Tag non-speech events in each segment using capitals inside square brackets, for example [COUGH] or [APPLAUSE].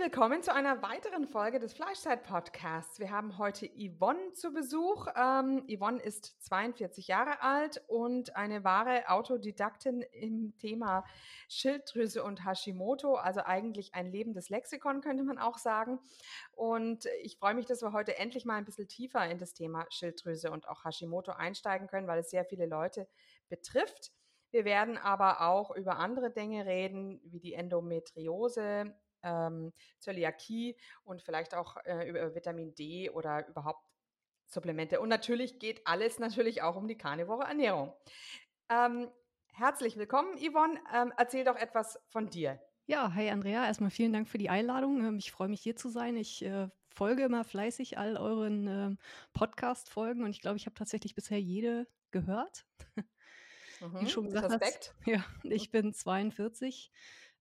Willkommen zu einer weiteren Folge des Fleischzeit-Podcasts. Wir haben heute Yvonne zu Besuch. Ähm, Yvonne ist 42 Jahre alt und eine wahre Autodidaktin im Thema Schilddrüse und Hashimoto, also eigentlich ein lebendes Lexikon, könnte man auch sagen. Und ich freue mich, dass wir heute endlich mal ein bisschen tiefer in das Thema Schilddrüse und auch Hashimoto einsteigen können, weil es sehr viele Leute betrifft. Wir werden aber auch über andere Dinge reden, wie die Endometriose, ähm, Zöliakie und vielleicht auch äh, über Vitamin D oder überhaupt Supplemente. Und natürlich geht alles natürlich auch um die karnivore Ernährung. Ähm, herzlich willkommen, Yvonne. Ähm, erzähl doch etwas von dir. Ja, hi Andrea. Erstmal vielen Dank für die Einladung. Ähm, ich freue mich hier zu sein. Ich äh, folge immer fleißig all euren äh, Podcast-Folgen und ich glaube, ich habe tatsächlich bisher jede gehört. [LAUGHS] Mhm, Wie schon gesagt Respekt. Hast, ja, ich bin 42.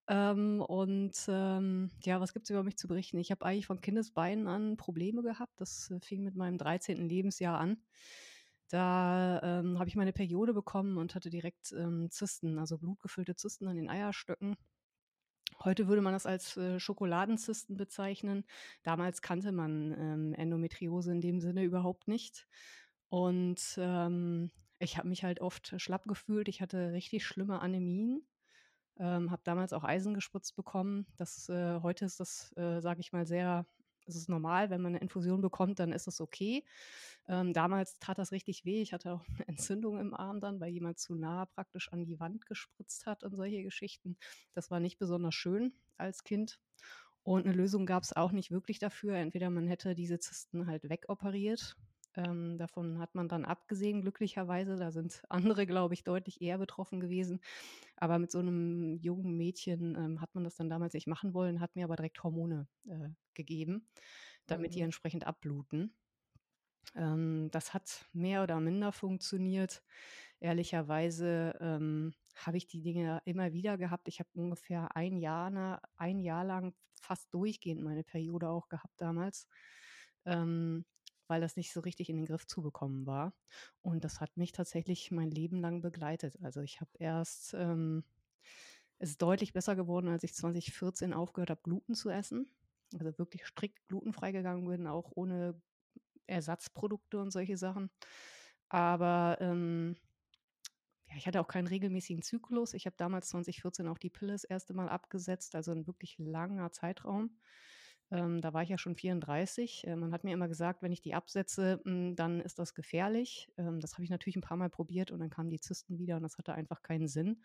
Ähm, und ähm, ja, was gibt es über mich zu berichten? Ich habe eigentlich von Kindesbeinen an Probleme gehabt. Das äh, fing mit meinem 13. Lebensjahr an. Da ähm, habe ich meine Periode bekommen und hatte direkt ähm, Zysten, also blutgefüllte Zysten an den Eierstöcken. Heute würde man das als äh, Schokoladenzysten bezeichnen. Damals kannte man ähm, Endometriose in dem Sinne überhaupt nicht. Und ähm, ich habe mich halt oft schlapp gefühlt. Ich hatte richtig schlimme Anämien. Ähm, habe damals auch Eisen gespritzt bekommen. Das, äh, heute ist das, äh, sage ich mal, sehr, es ist normal, wenn man eine Infusion bekommt, dann ist es okay. Ähm, damals tat das richtig weh. Ich hatte auch eine [LAUGHS] Entzündung im Arm dann, weil jemand zu nah praktisch an die Wand gespritzt hat und solche Geschichten. Das war nicht besonders schön als Kind. Und eine Lösung gab es auch nicht wirklich dafür. Entweder man hätte diese Zysten halt wegoperiert ähm, davon hat man dann abgesehen, glücklicherweise. Da sind [LAUGHS] andere, glaube ich, deutlich eher betroffen gewesen. Aber mit so einem jungen Mädchen ähm, hat man das dann damals nicht machen wollen, hat mir aber direkt Hormone äh, gegeben, damit mhm. die entsprechend abbluten. Ähm, das hat mehr oder minder funktioniert. Ehrlicherweise ähm, habe ich die Dinge immer wieder gehabt. Ich habe ungefähr ein Jahr, ein Jahr lang fast durchgehend meine Periode auch gehabt damals. Ähm, weil das nicht so richtig in den Griff zu bekommen war. Und das hat mich tatsächlich mein Leben lang begleitet. Also ich habe erst, ähm, es ist deutlich besser geworden, als ich 2014 aufgehört habe, Gluten zu essen. Also wirklich strikt glutenfrei gegangen bin, auch ohne Ersatzprodukte und solche Sachen. Aber ähm, ja, ich hatte auch keinen regelmäßigen Zyklus. Ich habe damals 2014 auch die Pille das erste Mal abgesetzt, also ein wirklich langer Zeitraum. Ähm, da war ich ja schon 34. Äh, man hat mir immer gesagt, wenn ich die absetze, mh, hm, dann ist das gefährlich. Ähm, das habe ich natürlich ein paar Mal probiert und dann kamen die Zysten wieder und das hatte einfach keinen Sinn.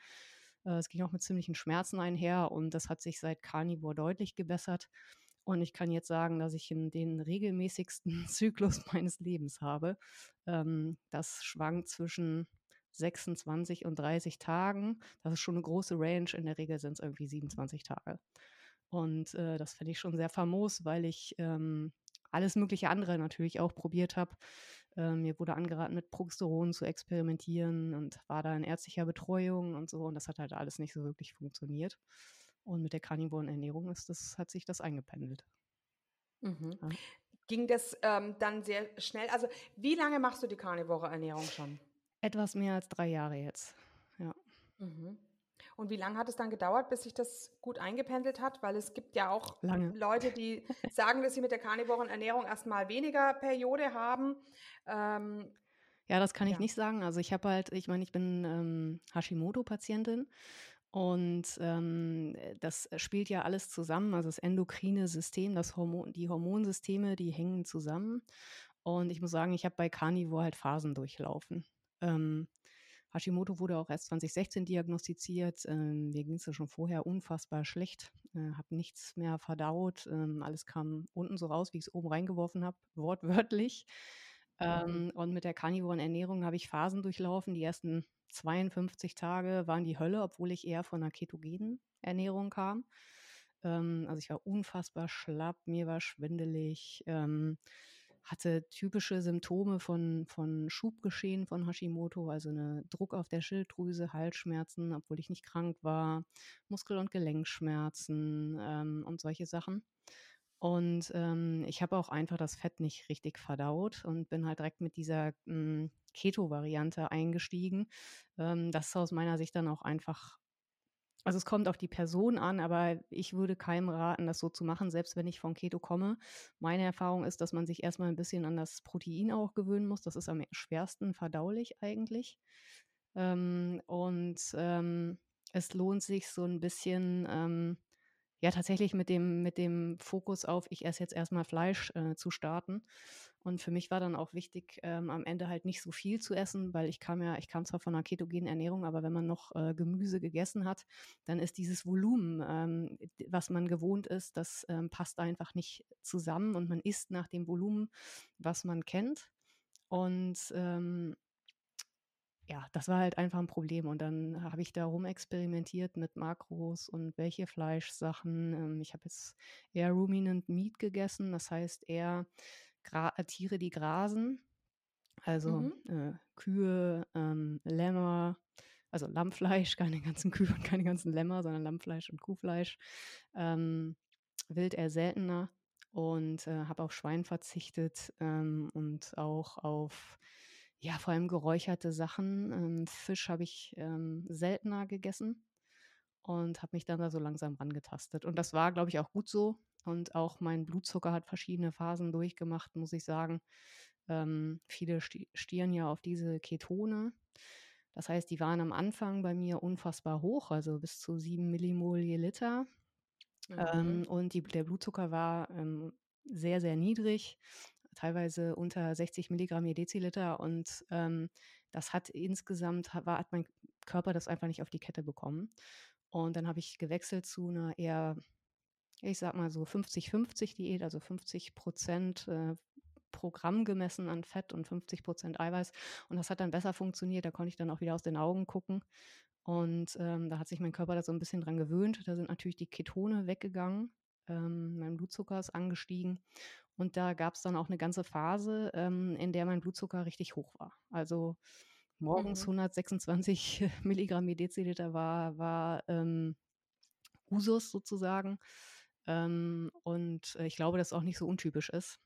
Äh, es ging auch mit ziemlichen Schmerzen einher und das hat sich seit Carnivore deutlich gebessert. Und ich kann jetzt sagen, dass ich in den regelmäßigsten [LAUGHS] Zyklus meines Lebens habe. Ähm, das schwankt zwischen 26 und 30 Tagen. Das ist schon eine große Range. In der Regel sind es irgendwie 27 Tage. Und äh, das fände ich schon sehr famos, weil ich ähm, alles mögliche andere natürlich auch probiert habe. Ähm, mir wurde angeraten, mit Progesteron zu experimentieren und war da in ärztlicher Betreuung und so. Und das hat halt alles nicht so wirklich funktioniert. Und mit der karnivoren Ernährung ist das, hat sich das eingependelt. Mhm. Ja. Ging das ähm, dann sehr schnell? Also, wie lange machst du die karnivore Ernährung schon? Etwas mehr als drei Jahre jetzt. Ja. Mhm. Und wie lange hat es dann gedauert, bis sich das gut eingependelt hat? Weil es gibt ja auch lange. Leute, die [LAUGHS] sagen, dass sie mit der karnivoren Ernährung erstmal weniger Periode haben. Ähm, ja, das kann ich ja. nicht sagen. Also ich habe halt, ich meine, ich bin ähm, Hashimoto-Patientin und ähm, das spielt ja alles zusammen. Also das endokrine System, das Hormon, die Hormonsysteme, die hängen zusammen. Und ich muss sagen, ich habe bei Carnivore halt Phasen durchlaufen. Ähm, Hashimoto wurde auch erst 2016 diagnostiziert. Ähm, mir ging es ja schon vorher unfassbar schlecht. Äh, habe nichts mehr verdaut. Ähm, alles kam unten so raus, wie ich es oben reingeworfen habe, wortwörtlich. Ähm, mhm. Und mit der karnivoren Ernährung habe ich Phasen durchlaufen. Die ersten 52 Tage waren die Hölle, obwohl ich eher von einer ketogenen Ernährung kam. Ähm, also ich war unfassbar schlapp, mir war schwindelig. Hatte typische Symptome von, von Schubgeschehen von Hashimoto, also eine Druck auf der Schilddrüse, Halsschmerzen, obwohl ich nicht krank war, Muskel- und Gelenkschmerzen ähm, und solche Sachen. Und ähm, ich habe auch einfach das Fett nicht richtig verdaut und bin halt direkt mit dieser hm, Keto-Variante eingestiegen. Ähm, das ist aus meiner Sicht dann auch einfach also es kommt auf die Person an, aber ich würde keinem raten, das so zu machen, selbst wenn ich von Keto komme. Meine Erfahrung ist, dass man sich erstmal ein bisschen an das Protein auch gewöhnen muss. Das ist am schwersten verdaulich eigentlich. Ähm, und ähm, es lohnt sich so ein bisschen, ähm, ja, tatsächlich mit dem, mit dem Fokus auf, ich esse jetzt erstmal Fleisch äh, zu starten. Und für mich war dann auch wichtig, ähm, am Ende halt nicht so viel zu essen, weil ich kam ja, ich kam zwar von einer ketogenen Ernährung, aber wenn man noch äh, Gemüse gegessen hat, dann ist dieses Volumen, ähm, was man gewohnt ist, das ähm, passt einfach nicht zusammen und man isst nach dem Volumen, was man kennt. Und ähm, ja, das war halt einfach ein Problem. Und dann habe ich da rumexperimentiert mit Makros und welche Fleischsachen. Ähm, ich habe jetzt eher Ruminant Meat gegessen, das heißt eher Gra äh, Tiere, die grasen, also mhm. äh, Kühe, ähm, Lämmer, also Lammfleisch, [LAUGHS] keine ganzen Kühe und keine ganzen Lämmer, sondern Lammfleisch und Kuhfleisch. Ähm, Wild eher seltener und äh, habe auf Schwein verzichtet ähm, und auch auf ja, vor allem geräucherte Sachen. Ähm, Fisch habe ich ähm, seltener gegessen und habe mich dann da so langsam rangetastet. Und das war, glaube ich, auch gut so. Und auch mein Blutzucker hat verschiedene Phasen durchgemacht, muss ich sagen. Ähm, viele stieren ja auf diese Ketone. Das heißt, die waren am Anfang bei mir unfassbar hoch, also bis zu 7 Millimol je Liter. Mhm. Ähm, und die, der Blutzucker war ähm, sehr, sehr niedrig, teilweise unter 60 Milligramm je Deziliter. Und ähm, das hat insgesamt, war, hat mein Körper das einfach nicht auf die Kette bekommen. Und dann habe ich gewechselt zu einer eher ich sag mal so 50-50 Diät, also 50 Prozent äh, Programm gemessen an Fett und 50 Prozent Eiweiß. Und das hat dann besser funktioniert. Da konnte ich dann auch wieder aus den Augen gucken. Und ähm, da hat sich mein Körper da so ein bisschen dran gewöhnt. Da sind natürlich die Ketone weggegangen. Ähm, mein Blutzucker ist angestiegen. Und da gab es dann auch eine ganze Phase, ähm, in der mein Blutzucker richtig hoch war. Also morgens mhm. 126 [LAUGHS] Milligramm je Deziliter war, war ähm, Usus sozusagen. Ähm, und äh, ich glaube, dass es auch nicht so untypisch ist.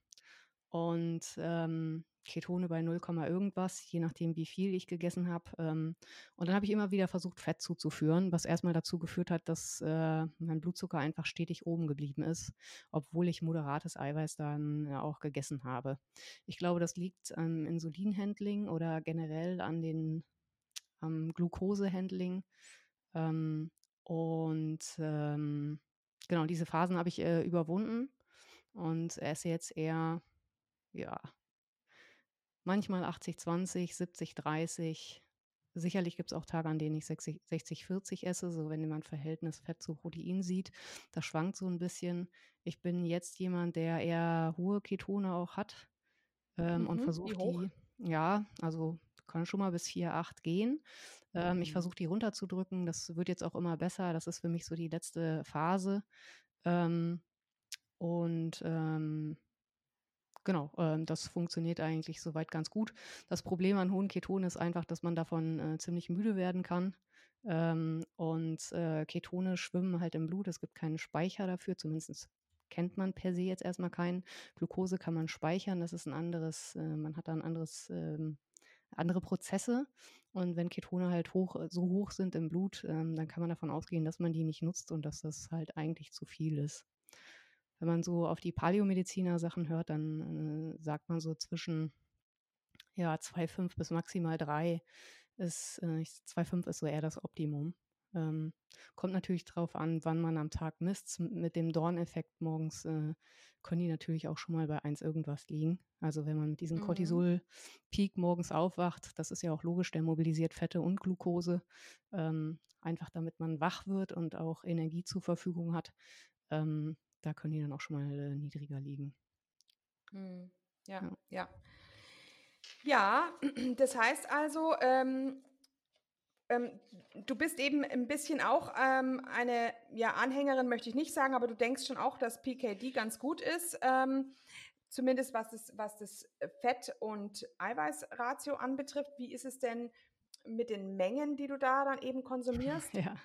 Und ähm, Ketone bei 0, irgendwas, je nachdem, wie viel ich gegessen habe. Ähm, und dann habe ich immer wieder versucht, Fett zuzuführen, was erstmal dazu geführt hat, dass äh, mein Blutzucker einfach stetig oben geblieben ist, obwohl ich moderates Eiweiß dann äh, auch gegessen habe. Ich glaube, das liegt am Insulinhandling oder generell an den am Glukosehandling. Ähm, und ähm, genau, diese Phasen habe ich äh, überwunden und esse jetzt eher, ja, manchmal 80, 20, 70, 30. Sicherlich gibt es auch Tage, an denen ich 60, 60, 40 esse, so wenn man Verhältnis Fett zu Protein sieht. Das schwankt so ein bisschen. Ich bin jetzt jemand, der eher hohe Ketone auch hat ähm, mhm, und versucht die, ja, also kann schon mal bis 4, 8 gehen. Ähm, mhm. Ich versuche die runterzudrücken. Das wird jetzt auch immer besser. Das ist für mich so die letzte Phase. Ähm, und ähm, genau, ähm, das funktioniert eigentlich soweit ganz gut. Das Problem an hohen Ketonen ist einfach, dass man davon äh, ziemlich müde werden kann. Ähm, und äh, Ketone schwimmen halt im Blut. Es gibt keinen Speicher dafür, zumindest kennt man per se jetzt erstmal keinen. Glucose kann man speichern, das ist ein anderes, äh, man hat da ein anderes ähm, andere Prozesse. Und wenn Ketone halt hoch, äh, so hoch sind im Blut, ähm, dann kann man davon ausgehen, dass man die nicht nutzt und dass das halt eigentlich zu viel ist. Wenn man so auf die Paläomediziner Sachen hört, dann äh, sagt man so zwischen ja, 2,5 bis maximal 3 ist, äh, 2,5 ist so eher das Optimum. Ähm, kommt natürlich drauf an, wann man am Tag misst. Mit dem Dorneffekt morgens äh, können die natürlich auch schon mal bei 1 irgendwas liegen. Also wenn man mit diesem mhm. Cortisol-Peak morgens aufwacht, das ist ja auch logisch, der mobilisiert Fette und Glucose, ähm, einfach damit man wach wird und auch Energie zur Verfügung hat. Ähm, da können die dann auch schon mal äh, niedriger liegen. Mhm. Ja, ja, ja. Ja, [CLEARS THROAT] das heißt also, ähm, ähm, du bist eben ein bisschen auch ähm, eine ja, Anhängerin, möchte ich nicht sagen, aber du denkst schon auch, dass PKD ganz gut ist. Ähm, zumindest was das, was das Fett- und Eiweißratio anbetrifft. Wie ist es denn mit den Mengen, die du da dann eben [LAUGHS] konsumierst? Ja,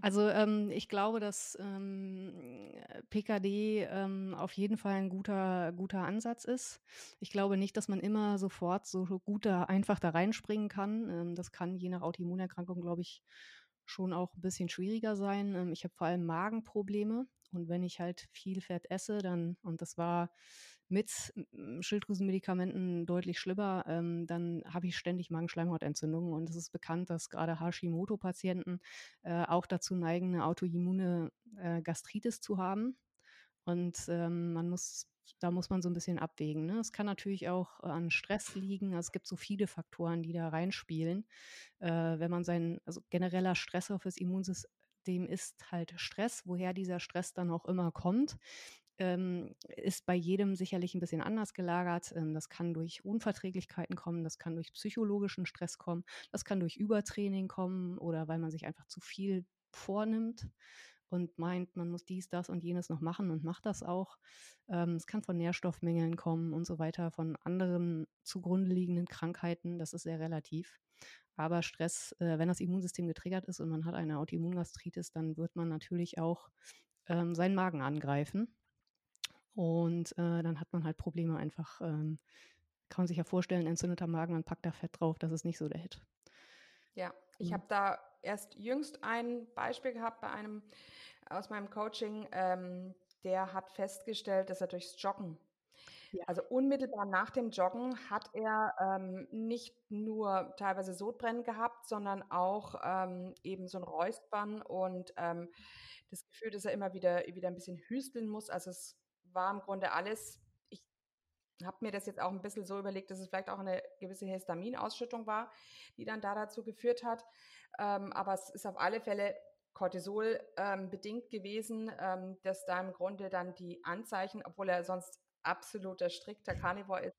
also ähm, ich glaube, dass ähm, PKD ähm, auf jeden Fall ein guter, guter Ansatz ist. Ich glaube nicht, dass man immer sofort so gut da einfach da reinspringen kann. Ähm, das kann je nach Autoimmunerkrankung, glaube ich, schon auch ein bisschen schwieriger sein. Ähm, ich habe vor allem Magenprobleme und wenn ich halt viel Fett esse, dann, und das war mit Schilddrüsenmedikamenten deutlich schlimmer, ähm, dann habe ich ständig Magenschleimhautentzündungen. Und es ist bekannt, dass gerade Hashimoto-Patienten äh, auch dazu neigen, eine autoimmune äh, Gastritis zu haben. Und ähm, man muss, da muss man so ein bisschen abwägen. Ne? Es kann natürlich auch an Stress liegen. Also es gibt so viele Faktoren, die da reinspielen. Äh, wenn man sein, also genereller Stressor fürs Immunsystem ist halt Stress, woher dieser Stress dann auch immer kommt ähm, ist bei jedem sicherlich ein bisschen anders gelagert. Ähm, das kann durch Unverträglichkeiten kommen, das kann durch psychologischen Stress kommen, das kann durch Übertraining kommen oder weil man sich einfach zu viel vornimmt und meint, man muss dies, das und jenes noch machen und macht das auch. Ähm, es kann von Nährstoffmängeln kommen und so weiter, von anderen zugrunde liegenden Krankheiten. Das ist sehr relativ. Aber Stress, äh, wenn das Immunsystem getriggert ist und man hat eine Autoimmungastritis, dann wird man natürlich auch ähm, seinen Magen angreifen. Und äh, dann hat man halt Probleme einfach. Ähm, kann man sich ja vorstellen, entzündeter Magen, man packt da Fett drauf, das ist nicht so der Hit. Ja, ich mhm. habe da erst jüngst ein Beispiel gehabt bei einem aus meinem Coaching, ähm, der hat festgestellt, dass er durchs Joggen, ja. also unmittelbar nach dem Joggen, hat er ähm, nicht nur teilweise Sodbrennen gehabt, sondern auch ähm, eben so ein Räuspern und ähm, das Gefühl, dass er immer wieder, wieder ein bisschen hüsteln muss. Also es war im Grunde alles, ich habe mir das jetzt auch ein bisschen so überlegt, dass es vielleicht auch eine gewisse Histaminausschüttung war, die dann da dazu geführt hat. Ähm, aber es ist auf alle Fälle Cortisol ähm, bedingt gewesen, ähm, dass da im Grunde dann die Anzeichen, obwohl er sonst absoluter strikter Carnivore ist,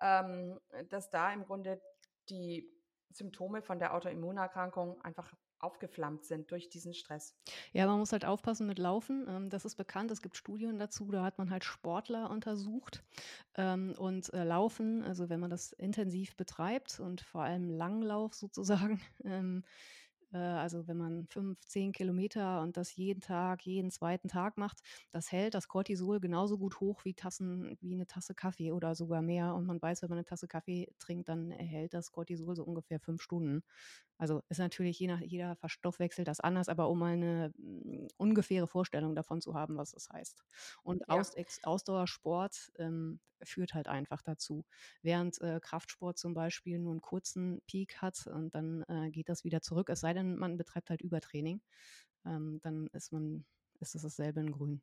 ähm, dass da im Grunde die Symptome von der Autoimmunerkrankung einfach aufgeflammt sind durch diesen Stress. Ja, man muss halt aufpassen mit Laufen. Ähm, das ist bekannt. Es gibt Studien dazu. Da hat man halt Sportler untersucht. Ähm, und äh, Laufen, also wenn man das intensiv betreibt und vor allem Langlauf sozusagen, [LAUGHS] ähm, äh, also wenn man fünf, zehn Kilometer und das jeden Tag, jeden zweiten Tag macht, das hält das Cortisol genauso gut hoch wie Tassen, wie eine Tasse Kaffee oder sogar mehr. Und man weiß, wenn man eine Tasse Kaffee trinkt, dann erhält das Cortisol so ungefähr fünf Stunden. Also ist natürlich je nach jeder verstoffwechselt das anders, aber um mal eine mm, ungefähre Vorstellung davon zu haben, was das heißt. Und ja. Aus, Ausdauersport ähm, führt halt einfach dazu. Während äh, Kraftsport zum Beispiel nur einen kurzen Peak hat und dann äh, geht das wieder zurück, es sei denn, man betreibt halt Übertraining, ähm, dann ist man, ist es dasselbe in Grün.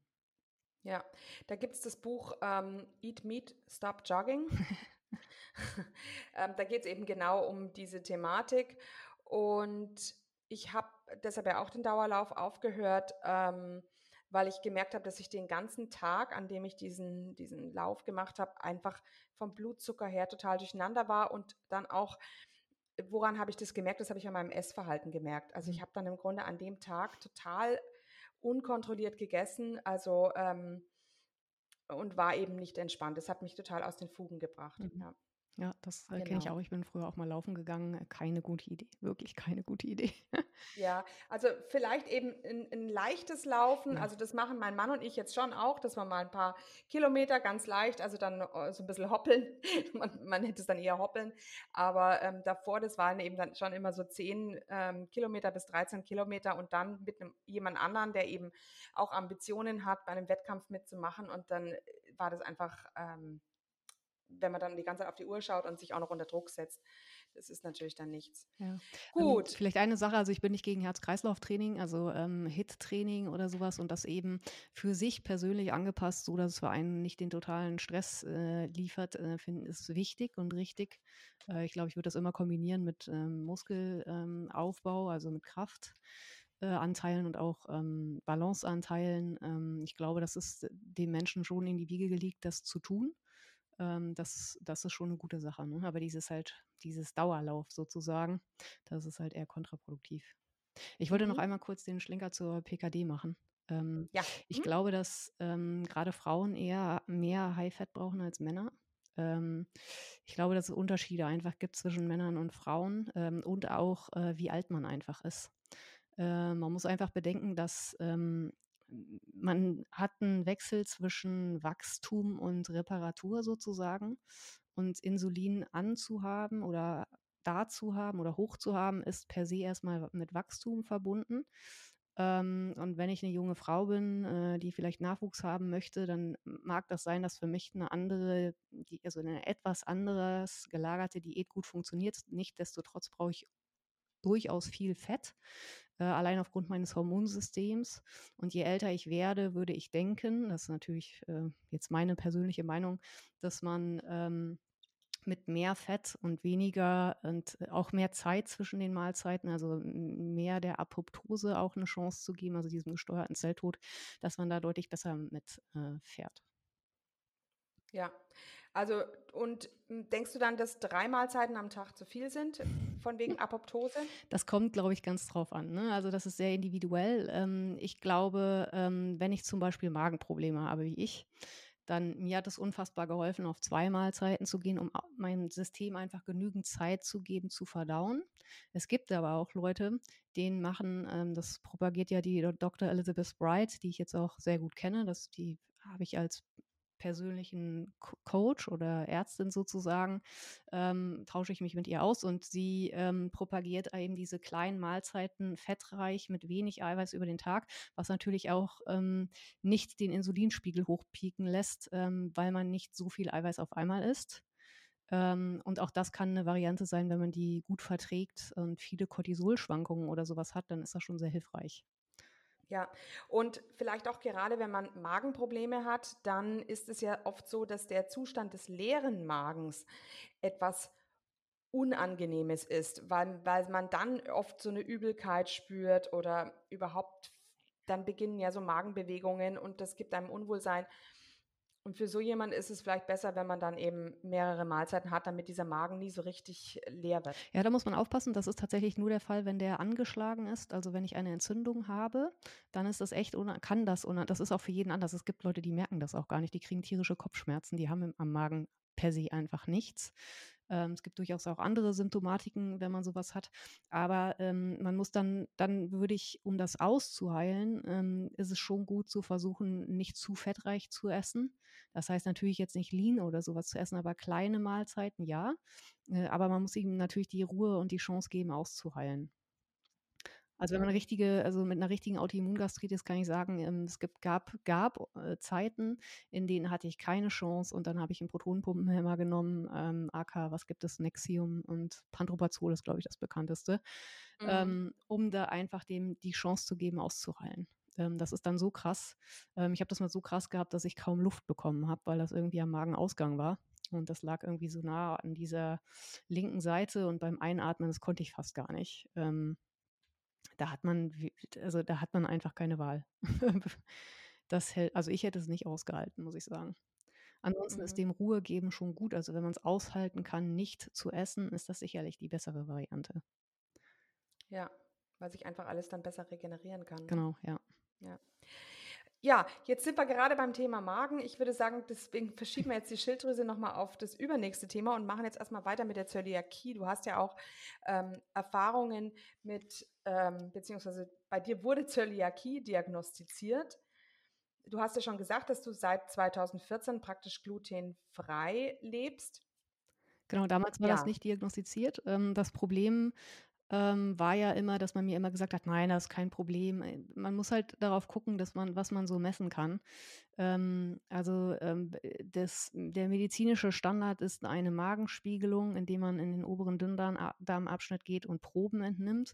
Ja, da gibt es das Buch ähm, Eat Meat, Stop Jogging. [LAUGHS] ähm, da geht es eben genau um diese Thematik. Und ich habe deshalb ja auch den Dauerlauf aufgehört, ähm, weil ich gemerkt habe, dass ich den ganzen Tag, an dem ich diesen, diesen Lauf gemacht habe, einfach vom Blutzucker her total durcheinander war und dann auch, woran habe ich das gemerkt? Das habe ich an meinem Essverhalten gemerkt. Also ich mhm. habe dann im Grunde an dem Tag total unkontrolliert gegessen, also ähm, und war eben nicht entspannt. Das hat mich total aus den Fugen gebracht. Mhm. Ja. Ja, das äh, kenne ich genau. auch. Ich bin früher auch mal laufen gegangen. Äh, keine gute Idee. Wirklich keine gute Idee. [LAUGHS] Ja, also vielleicht eben ein, ein leichtes Laufen. Ja. Also das machen mein Mann und ich jetzt schon auch, dass wir mal ein paar Kilometer ganz leicht, also dann äh, so ein bisschen hoppeln. [LAUGHS] man, man hätte es dann eher hoppeln. Aber ähm, davor, das waren eben dann schon immer so 10 ähm, Kilometer bis 13 Kilometer und dann mit einem, jemand anderen, der eben auch Ambitionen hat, bei einem Wettkampf mitzumachen. Und dann war das einfach... Ähm, wenn man dann die ganze Zeit auf die Uhr schaut und sich auch noch unter Druck setzt, das ist natürlich dann nichts. Ja. Ähm, Gut. Ähm, vielleicht eine Sache, also ich bin nicht gegen Herz-Kreislauf-Training, also ähm, HIT-Training oder sowas und das eben für sich persönlich angepasst, so dass es für einen nicht den totalen Stress äh, liefert, äh, finde ist wichtig und richtig. Äh, ich glaube, ich würde das immer kombinieren mit ähm, Muskelaufbau, also mit Kraft. Äh, Anteilen und auch ähm, Balanceanteilen. Ähm, ich glaube, das ist dem Menschen schon in die Wiege gelegt, das zu tun ähm, das, das ist schon eine gute Sache. Ne? Aber dieses halt, dieses Dauerlauf sozusagen, das ist halt eher kontraproduktiv. Ich wollte mhm. noch einmal kurz den Schlenker zur PKD machen. Ähm, ja. Ich hm. glaube, dass ähm, gerade Frauen eher mehr High-Fat brauchen als Männer. Ähm, ich glaube, dass es Unterschiede einfach gibt zwischen Männern und Frauen ähm, und auch, äh, wie alt man einfach ist. Äh, man muss einfach bedenken, dass ähm, man hat einen Wechsel zwischen Wachstum und Reparatur sozusagen. Und Insulin anzuhaben oder da zu haben oder hoch zu haben, ist per se erstmal mit Wachstum verbunden. Ähm, und wenn ich eine junge Frau bin, äh, die vielleicht Nachwuchs haben möchte, dann mag das sein, dass für mich eine andere, also eine etwas anderes gelagerte Diät gut funktioniert. Nichtsdestotrotz brauche ich durchaus viel Fett, äh, allein aufgrund meines Hormonsystems. Und je älter ich werde, würde ich denken, das ist natürlich äh, jetzt meine persönliche Meinung, dass man ähm, mit mehr Fett und weniger und auch mehr Zeit zwischen den Mahlzeiten, also mehr der Apoptose auch eine Chance zu geben, also diesem gesteuerten Zelltod, dass man da deutlich besser mit äh, fährt. Ja, also und hm, denkst du dann, dass drei Mahlzeiten am Tag zu viel sind, von wegen Apoptose? Das kommt, glaube ich, ganz drauf an. Ne? Also das ist sehr individuell. Ähm, ich glaube, ähm, wenn ich zum Beispiel Magenprobleme habe, wie ich, dann mir hat es unfassbar geholfen, auf zwei Mahlzeiten zu gehen, um meinem System einfach genügend Zeit zu geben, zu verdauen. Es gibt aber auch Leute, denen machen, ähm, das propagiert ja die Dr. Elizabeth Bright, die ich jetzt auch sehr gut kenne, das, die habe ich als persönlichen Coach oder Ärztin sozusagen, ähm, tausche ich mich mit ihr aus und sie ähm, propagiert eben diese kleinen Mahlzeiten fettreich mit wenig Eiweiß über den Tag, was natürlich auch ähm, nicht den Insulinspiegel hochpieken lässt, ähm, weil man nicht so viel Eiweiß auf einmal isst. Ähm, und auch das kann eine Variante sein, wenn man die gut verträgt und viele Cortisolschwankungen oder sowas hat, dann ist das schon sehr hilfreich. Ja, und vielleicht auch gerade, wenn man Magenprobleme hat, dann ist es ja oft so, dass der Zustand des leeren Magens etwas Unangenehmes ist, weil, weil man dann oft so eine Übelkeit spürt oder überhaupt, dann beginnen ja so Magenbewegungen und das gibt einem Unwohlsein. Und für so jemanden ist es vielleicht besser, wenn man dann eben mehrere Mahlzeiten hat, damit dieser Magen nie so richtig leer wird. Ja, da muss man aufpassen. Das ist tatsächlich nur der Fall, wenn der angeschlagen ist. Also wenn ich eine Entzündung habe, dann ist das echt, kann das, das ist auch für jeden anders. Es gibt Leute, die merken das auch gar nicht. Die kriegen tierische Kopfschmerzen, die haben am Magen per se einfach nichts. Ähm, es gibt durchaus auch andere Symptomatiken, wenn man sowas hat. Aber ähm, man muss dann, dann würde ich, um das auszuheilen, ähm, ist es schon gut zu versuchen, nicht zu fettreich zu essen. Das heißt natürlich jetzt nicht Lean oder sowas zu essen, aber kleine Mahlzeiten, ja. Äh, aber man muss ihm natürlich die Ruhe und die Chance geben, auszuheilen. Also wenn man richtige, also mit einer richtigen Autoimmungastritis kann ich sagen, ähm, es gibt, gab, gab äh, Zeiten, in denen hatte ich keine Chance und dann habe ich einen Protonenpumpenhemmer genommen, ähm, AK, was gibt es, Nexium und Pantoprazol ist, glaube ich, das bekannteste, mhm. ähm, um da einfach dem die Chance zu geben, auszuheilen. Ähm, das ist dann so krass. Ähm, ich habe das mal so krass gehabt, dass ich kaum Luft bekommen habe, weil das irgendwie am Magenausgang war. Und das lag irgendwie so nah an dieser linken Seite und beim Einatmen, das konnte ich fast gar nicht. Ähm, da hat man, also da hat man einfach keine Wahl. [LAUGHS] das hält, also ich hätte es nicht ausgehalten, muss ich sagen. Ansonsten mhm. ist dem Ruhe geben schon gut. Also wenn man es aushalten kann, nicht zu essen, ist das sicherlich die bessere Variante. Ja, weil sich einfach alles dann besser regenerieren kann. Genau, ja. Ja. Ja, jetzt sind wir gerade beim Thema Magen. Ich würde sagen, deswegen verschieben wir jetzt die Schilddrüse nochmal auf das übernächste Thema und machen jetzt erstmal weiter mit der Zöliakie. Du hast ja auch ähm, Erfahrungen mit, ähm, beziehungsweise bei dir wurde Zöliakie diagnostiziert. Du hast ja schon gesagt, dass du seit 2014 praktisch glutenfrei lebst. Genau, damals war ja. das nicht diagnostiziert. Ähm, das Problem ähm, war ja immer, dass man mir immer gesagt hat, nein, das ist kein Problem. Äh, man muss halt darauf gucken, dass man, was man so messen kann. Ähm, also ähm, das, der medizinische Standard ist eine Magenspiegelung, indem man in den oberen Dünndarmabschnitt geht und Proben entnimmt.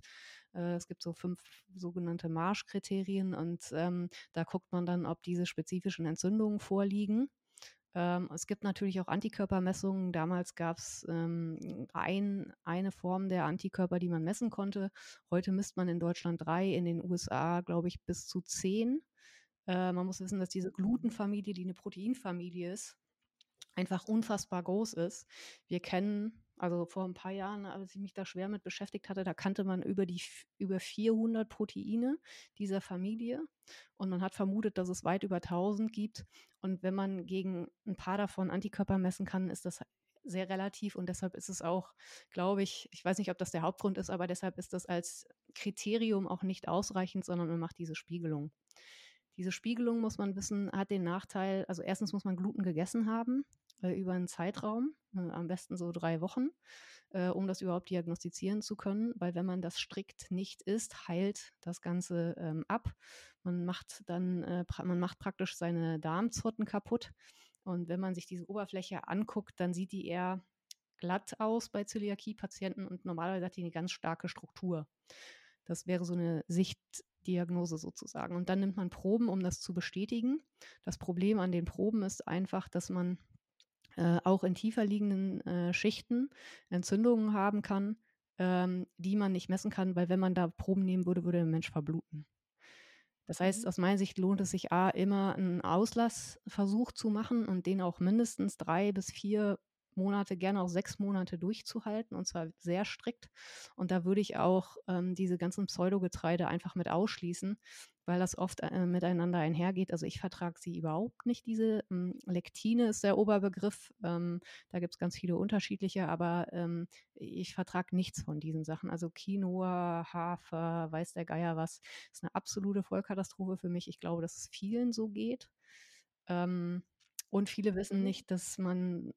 Äh, es gibt so fünf sogenannte Marschkriterien und ähm, da guckt man dann, ob diese spezifischen Entzündungen vorliegen. Ähm, es gibt natürlich auch Antikörpermessungen. Damals gab es ähm, ein, eine Form der Antikörper, die man messen konnte. Heute misst man in Deutschland drei, in den USA, glaube ich, bis zu zehn. Äh, man muss wissen, dass diese Glutenfamilie, die eine Proteinfamilie ist, einfach unfassbar groß ist. Wir kennen Also vor ein paar Jahren, als ich mich da schwer mit beschäftigt hatte, da kannte man über die über 400 Proteine dieser Familie und man hat vermutet, dass es weit über 1000 gibt. Und wenn man gegen ein paar davon Antikörper messen kann, ist das sehr relativ und deshalb ist es auch, glaube ich, ich weiß nicht, ob das der Hauptgrund ist, aber deshalb ist das als Kriterium auch nicht ausreichend, sondern man macht diese Spiegelung. Diese Spiegelung, muss man wissen, hat den Nachteil, also erstens muss man Gluten gegessen haben über einen Zeitraum, äh, am besten so drei Wochen, äh, um das überhaupt diagnostizieren zu können, weil wenn man das strikt nicht isst, heilt das Ganze ähm, ab. Man macht dann, äh, man macht praktisch seine Darmzotten kaputt. Und wenn man sich diese Oberfläche anguckt, dann sieht die eher glatt aus bei Zöliakie-Patienten und normalerweise hat die eine ganz starke Struktur. Das wäre so eine Sichtdiagnose sozusagen. Und dann nimmt man Proben, um das zu bestätigen. Das Problem an den Proben ist einfach, dass man äh, auch in tiefer liegenden äh, Schichten Entzündungen haben kann, ähm, die man nicht messen kann, weil wenn man da Proben nehmen würde, würde der Mensch verbluten. Das heißt, mhm. aus meiner Sicht lohnt es sich A, immer einen Auslassversuch zu machen und den auch mindestens drei bis vier Monate, gerne auch sechs Monate durchzuhalten und zwar sehr strikt. Und da würde ich auch ähm, diese ganzen Pseudogetreide einfach mit ausschließen, weil das oft äh, miteinander einhergeht. Also ich vertrage sie überhaupt nicht. Diese ähm, Lektine ist der Oberbegriff. Ähm, da gibt es ganz viele unterschiedliche, aber ähm, ich vertrage nichts von diesen Sachen. Also Quinoa, Hafer, weiß der Geier was, ist eine absolute Vollkatastrophe für mich. Ich glaube, dass es vielen so geht. Ähm, und viele wissen mhm. nicht, dass man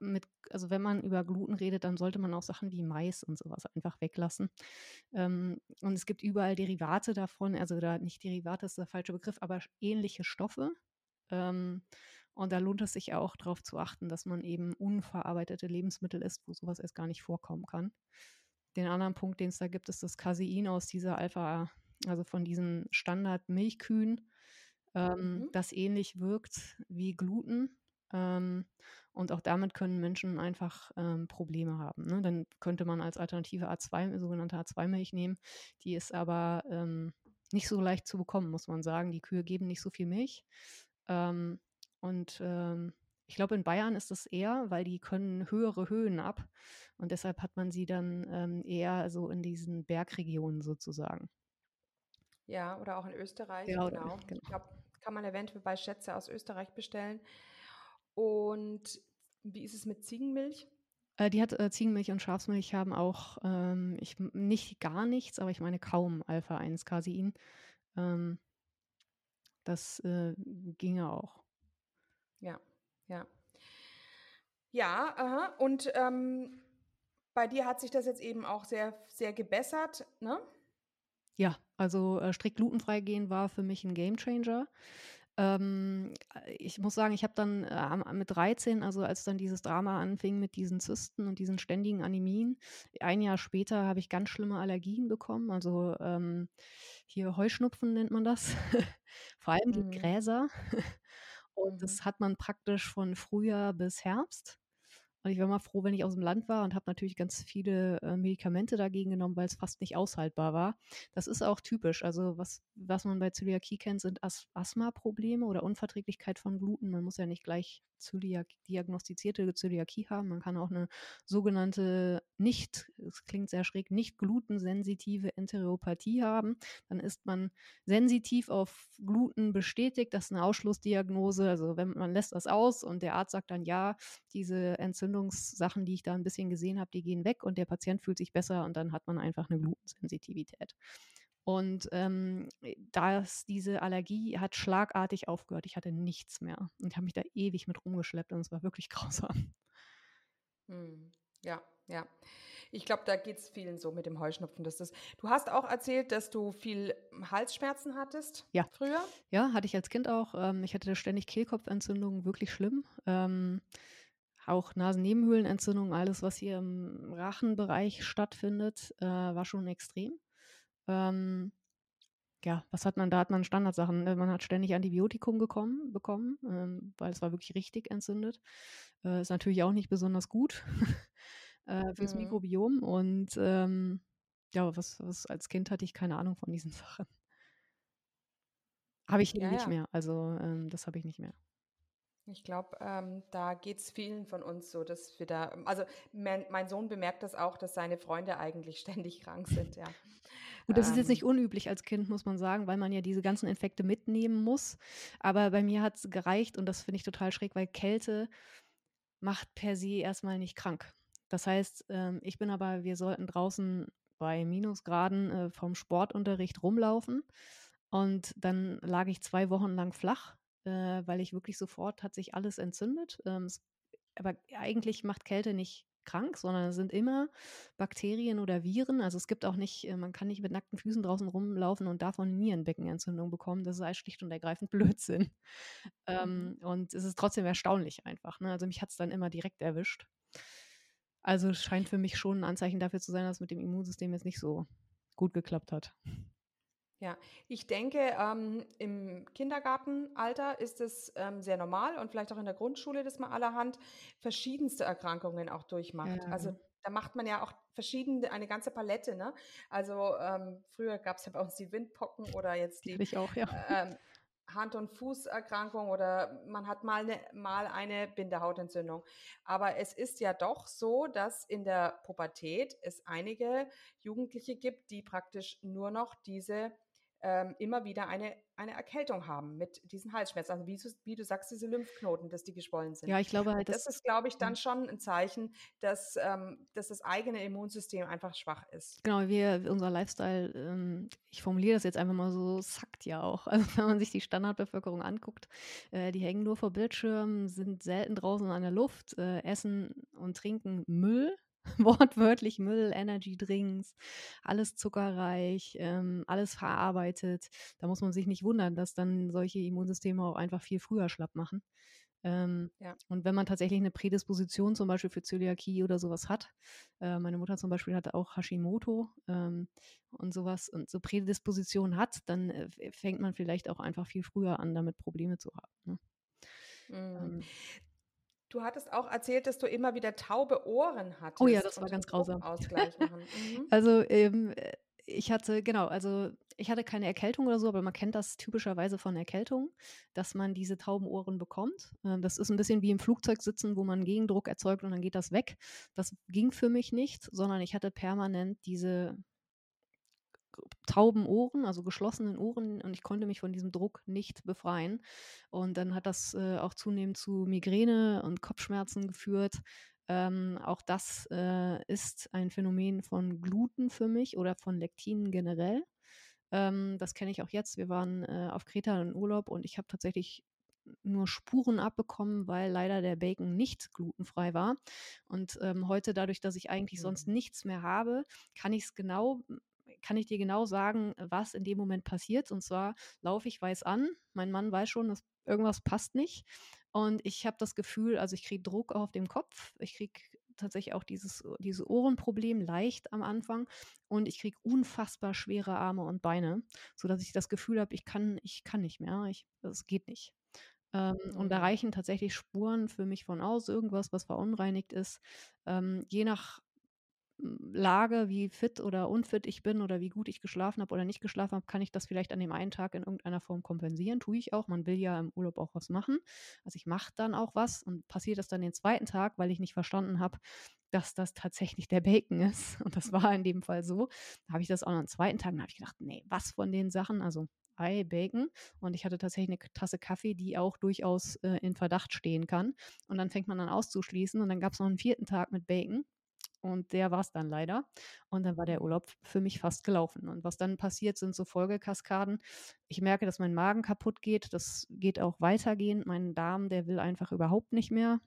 mit, also wenn man über Gluten redet, dann sollte man auch Sachen wie Mais und sowas einfach weglassen. Ähm, und es gibt überall Derivate davon, also da nicht Derivate ist der falsche Begriff, aber ähnliche Stoffe. Ähm, und da lohnt es sich auch darauf zu achten, dass man eben unverarbeitete Lebensmittel isst, wo sowas erst gar nicht vorkommen kann. Den anderen Punkt, den es da gibt, ist das Casein aus dieser Alpha, also von diesen Standard-Milchkühen ähm, mhm. das ähnlich wirkt wie Gluten. Ähm, und auch damit können Menschen einfach ähm, Probleme haben. Ne? Dann könnte man als Alternative A2, sogenannte A2-Milch nehmen. Die ist aber ähm, nicht so leicht zu bekommen, muss man sagen. Die Kühe geben nicht so viel Milch. Ähm, und ähm, ich glaube, in Bayern ist das eher, weil die können höhere Höhen ab. Und deshalb hat man sie dann ähm, eher so in diesen Bergregionen sozusagen. Ja, oder auch in Österreich. Ja, genau. genau. Ich glaube, kann man eventuell bei Schätze aus Österreich bestellen. Und wie ist es mit Ziegenmilch? Äh, die hat äh, Ziegenmilch und Schafsmilch haben auch ähm, ich, nicht gar nichts, aber ich meine kaum Alpha-1-Casein. Ähm, das äh, ginge auch. Ja, ja. Ja, aha. und ähm, bei dir hat sich das jetzt eben auch sehr, sehr gebessert, ne? Ja, also äh, strikt glutenfrei gehen war für mich ein Gamechanger. Ähm, ich muss sagen, ich habe dann äh, mit 13, also als dann dieses Drama anfing mit diesen Zysten und diesen ständigen Anemien, ein Jahr später habe ich ganz schlimme Allergien bekommen. Also ähm, hier Heuschnupfen nennt man das. [LAUGHS] Vor allem die mhm. Gräser. [LAUGHS] Und mhm. das hat man praktisch von Frühjahr bis Herbst. Und ich war mal froh, wenn ich aus dem Land war und habe natürlich ganz viele äh, Medikamente dagegen genommen, weil es fast nicht aushaltbar war. Das ist auch typisch. Also was, was man bei Zöliakie kennt, sind As Asthma-Probleme oder Unverträglichkeit von Gluten. Man muss ja nicht gleich Zöliak diagnostizierte Zöliakie haben. Man kann auch eine sogenannte nicht, es klingt sehr schräg, nicht glutensensitive Enteropathie haben. Dann ist man sensitiv auf Gluten bestätigt. Das ist eine Ausschlussdiagnose. Also wenn man lässt das aus und der Arzt sagt dann ja, diese Entzündungssachen, die ich da ein bisschen gesehen habe, die gehen weg und der Patient fühlt sich besser und dann hat man einfach eine Glutensensitivität. Und ähm, das, diese Allergie hat schlagartig aufgehört. Ich hatte nichts mehr und habe mich da ewig mit rumgeschleppt und es war wirklich [LAUGHS] grausam. Hm. Ja, ja. Ich glaube, da geht es vielen so mit dem Heuschnupfen. Dass das, du hast auch erzählt, dass du viel Halsschmerzen hattest ja. früher. Ja, hatte ich als Kind auch. Ähm, ich hatte ständig Kehlkopfentzündungen, wirklich schlimm. Ähm, auch Nasennebenhöhlenentzündungen, alles, was hier im Rachenbereich stattfindet, äh, war schon extrem. Ähm, ja, was hat man da? Hat man Standardsachen. Ne? Man hat ständig Antibiotikum gekommen, bekommen, ähm, weil es war wirklich richtig entzündet. Äh, ist natürlich auch nicht besonders gut [LAUGHS] äh, fürs mhm. Mikrobiom. Und ähm, ja, was, was als Kind hatte ich keine Ahnung von diesen [LAUGHS] Sachen. Habe ich ja, nicht ja. mehr. Also ähm, das habe ich nicht mehr. Ich glaube, ähm, da geht es vielen von uns so, dass wir da, also mein, mein, Sohn bemerkt das auch, dass seine Freunde eigentlich [LAUGHS] ständig krank sind, ja. Gut, das ähm, ist jetzt nicht ähm. unüblich als Kind, muss man sagen, weil man ja diese ganzen Infekte mitnehmen muss. Aber bei mir hat es gereicht und das finde ich total schräg, weil Kälte macht per se erstmal nicht krank. Das heißt, ähm, ich bin aber, wir sollten draußen bei Minusgraden äh, vom Sportunterricht rumlaufen. Und dann lag ich zwei Wochen lang flach äh, weil ich wirklich sofort hat sich alles entzündet. Ähm, es, aber eigentlich macht Kälte nicht krank, sondern es sind immer Bakterien oder Viren. Also es gibt auch nicht, äh, man kann nicht mit nackten Füßen draußen rumlaufen und davon Nierenbeckenentzündung bekommen. Das ist schlicht und ergreifend [LAUGHS] Blödsinn. Ähm, mhm. und es ist trotzdem erstaunlich einfach. Ne? Also mich hat es dann immer direkt erwischt. Also es scheint für mich schon ein Anzeichen dafür zu sein, dass es mit dem Immunsystem jetzt nicht so gut geklappt hat. Ja, ich denke, ähm, im Kindergartenalter ist es ähm, sehr normal und vielleicht auch in der Grundschule, dass man allerhand verschiedenste Erkrankungen auch durchmacht. Ja. Also da macht man ja auch verschiedene, eine ganze Palette. Ne? Also ähm, früher gab es ja bei uns die Windpocken oder jetzt die, ich auch, ja. Ähm, Hand- und Fußerkrankung oder man hat mal eine, mal eine Bindehautentzündung. Aber es ist ja doch so, dass in der Pubertät es einige Jugendliche gibt, die praktisch nur noch diese ähm, immer wieder eine, eine Erkältung haben mit diesen Halsschmerzen. Also wie du, wie du sagst, diese Lymphknoten, dass die geschwollen sind. Ja, ich glaube halt. Das, das ist, glaube ich, dann schon ein Zeichen, dass, ähm, dass das eigene Immunsystem einfach schwach ist. Genau, wir, unser Lifestyle, ähm, ich formuliere das jetzt einfach mal so, sackt ja auch. Also wenn man sich die Standardbevölkerung anguckt, äh, die hängen nur vor Bildschirmen, sind selten draußen an der Luft, äh, essen und trinken Müll [LAUGHS] wortwörtlich Müll, Energy Drinks, alles zuckerreich, ähm, alles verarbeitet. Da muss man sich nicht wundern, dass dann solche Immunsysteme auch einfach viel früher schlapp machen. Ähm, ja. Und wenn man tatsächlich eine Prädisposition zum Beispiel für Zöliakie oder sowas hat, äh, meine Mutter zum Beispiel hatte auch Hashimoto ähm, und sowas und so Prädisposition hat, dann äh, fängt man vielleicht auch einfach viel früher an, damit Probleme zu haben. Ne? Mhm. Ähm, Du hattest auch erzählt, dass du immer wieder taube Ohren hattest. Oh ja, das war ganz grausam. Ausgleich [LAUGHS] machen. Mhm. Also ähm, ich hatte, genau, also ich hatte keine Erkältung oder so, aber man kennt das typischerweise von Erkältung, dass man diese tauben Ohren bekommt. Ähm, das ist ein bisschen wie im Flugzeug sitzen, wo man Gegendruck erzeugt und dann geht das weg. Das ging für mich nicht, sondern ich hatte permanent diese tauben Ohren, also geschlossenen Ohren und ich konnte mich von diesem Druck nicht befreien. Und dann hat das äh, auch zunehmend zu Migräne und Kopfschmerzen geführt. Ähm, auch das äh, ist ein Phänomen von Gluten für mich oder von Lektinen generell. Ähm, das kenne ich auch jetzt. Wir waren äh, auf Kreta in Urlaub und ich habe tatsächlich nur Spuren abbekommen, weil leider der Bacon nicht glutenfrei war. Und ähm, heute, dadurch, dass ich eigentlich sonst mhm. nichts mehr habe, kann ich es genau kann ich dir genau sagen, was in dem Moment passiert. Und zwar laufe ich weiß an, mein Mann weiß schon, dass irgendwas passt nicht. Und ich habe das Gefühl, also ich kriege Druck auf dem Kopf, ich kriege tatsächlich auch dieses, dieses Ohrenproblem leicht am Anfang und ich kriege unfassbar schwere Arme und Beine, sodass ich das Gefühl habe, ich kann, ich kann nicht mehr, es geht nicht. Ähm. Und da mhm. reichen tatsächlich Spuren für mich von aus, irgendwas, was verunreinigt ist. Ähm, je nach Lage, wie fit oder unfit ich bin oder wie gut ich geschlafen habe oder nicht geschlafen habe, kann ich das vielleicht an dem einen Tag in irgendeiner Form kompensieren. Tue ich auch. Man will ja im Urlaub auch was machen. Also ich mache dann auch was und passiert das dann den zweiten Tag, weil ich nicht verstanden habe, dass das tatsächlich der Bacon ist. [LAUGHS] Und das war in dem Fall so. Da habe ich das auch noch am zweiten Tag, da habe ich gedacht, nee, was von den Sachen, also Ei, Bacon. Und ich hatte tatsächlich eine Tasse Kaffee, die auch durchaus äh, in Verdacht stehen kann. Und dann fängt man an auszuschließen. Und dann gab es noch einen vierten Tag mit Bacon. Und der war es dann leider. Und dann war der Urlaub für mich fast gelaufen. Und was dann passiert, sind so Folgekaskaden. Ich merke, dass mein Magen kaputt geht. Das geht auch weitergehend. Mein Darm, der will einfach überhaupt nicht mehr.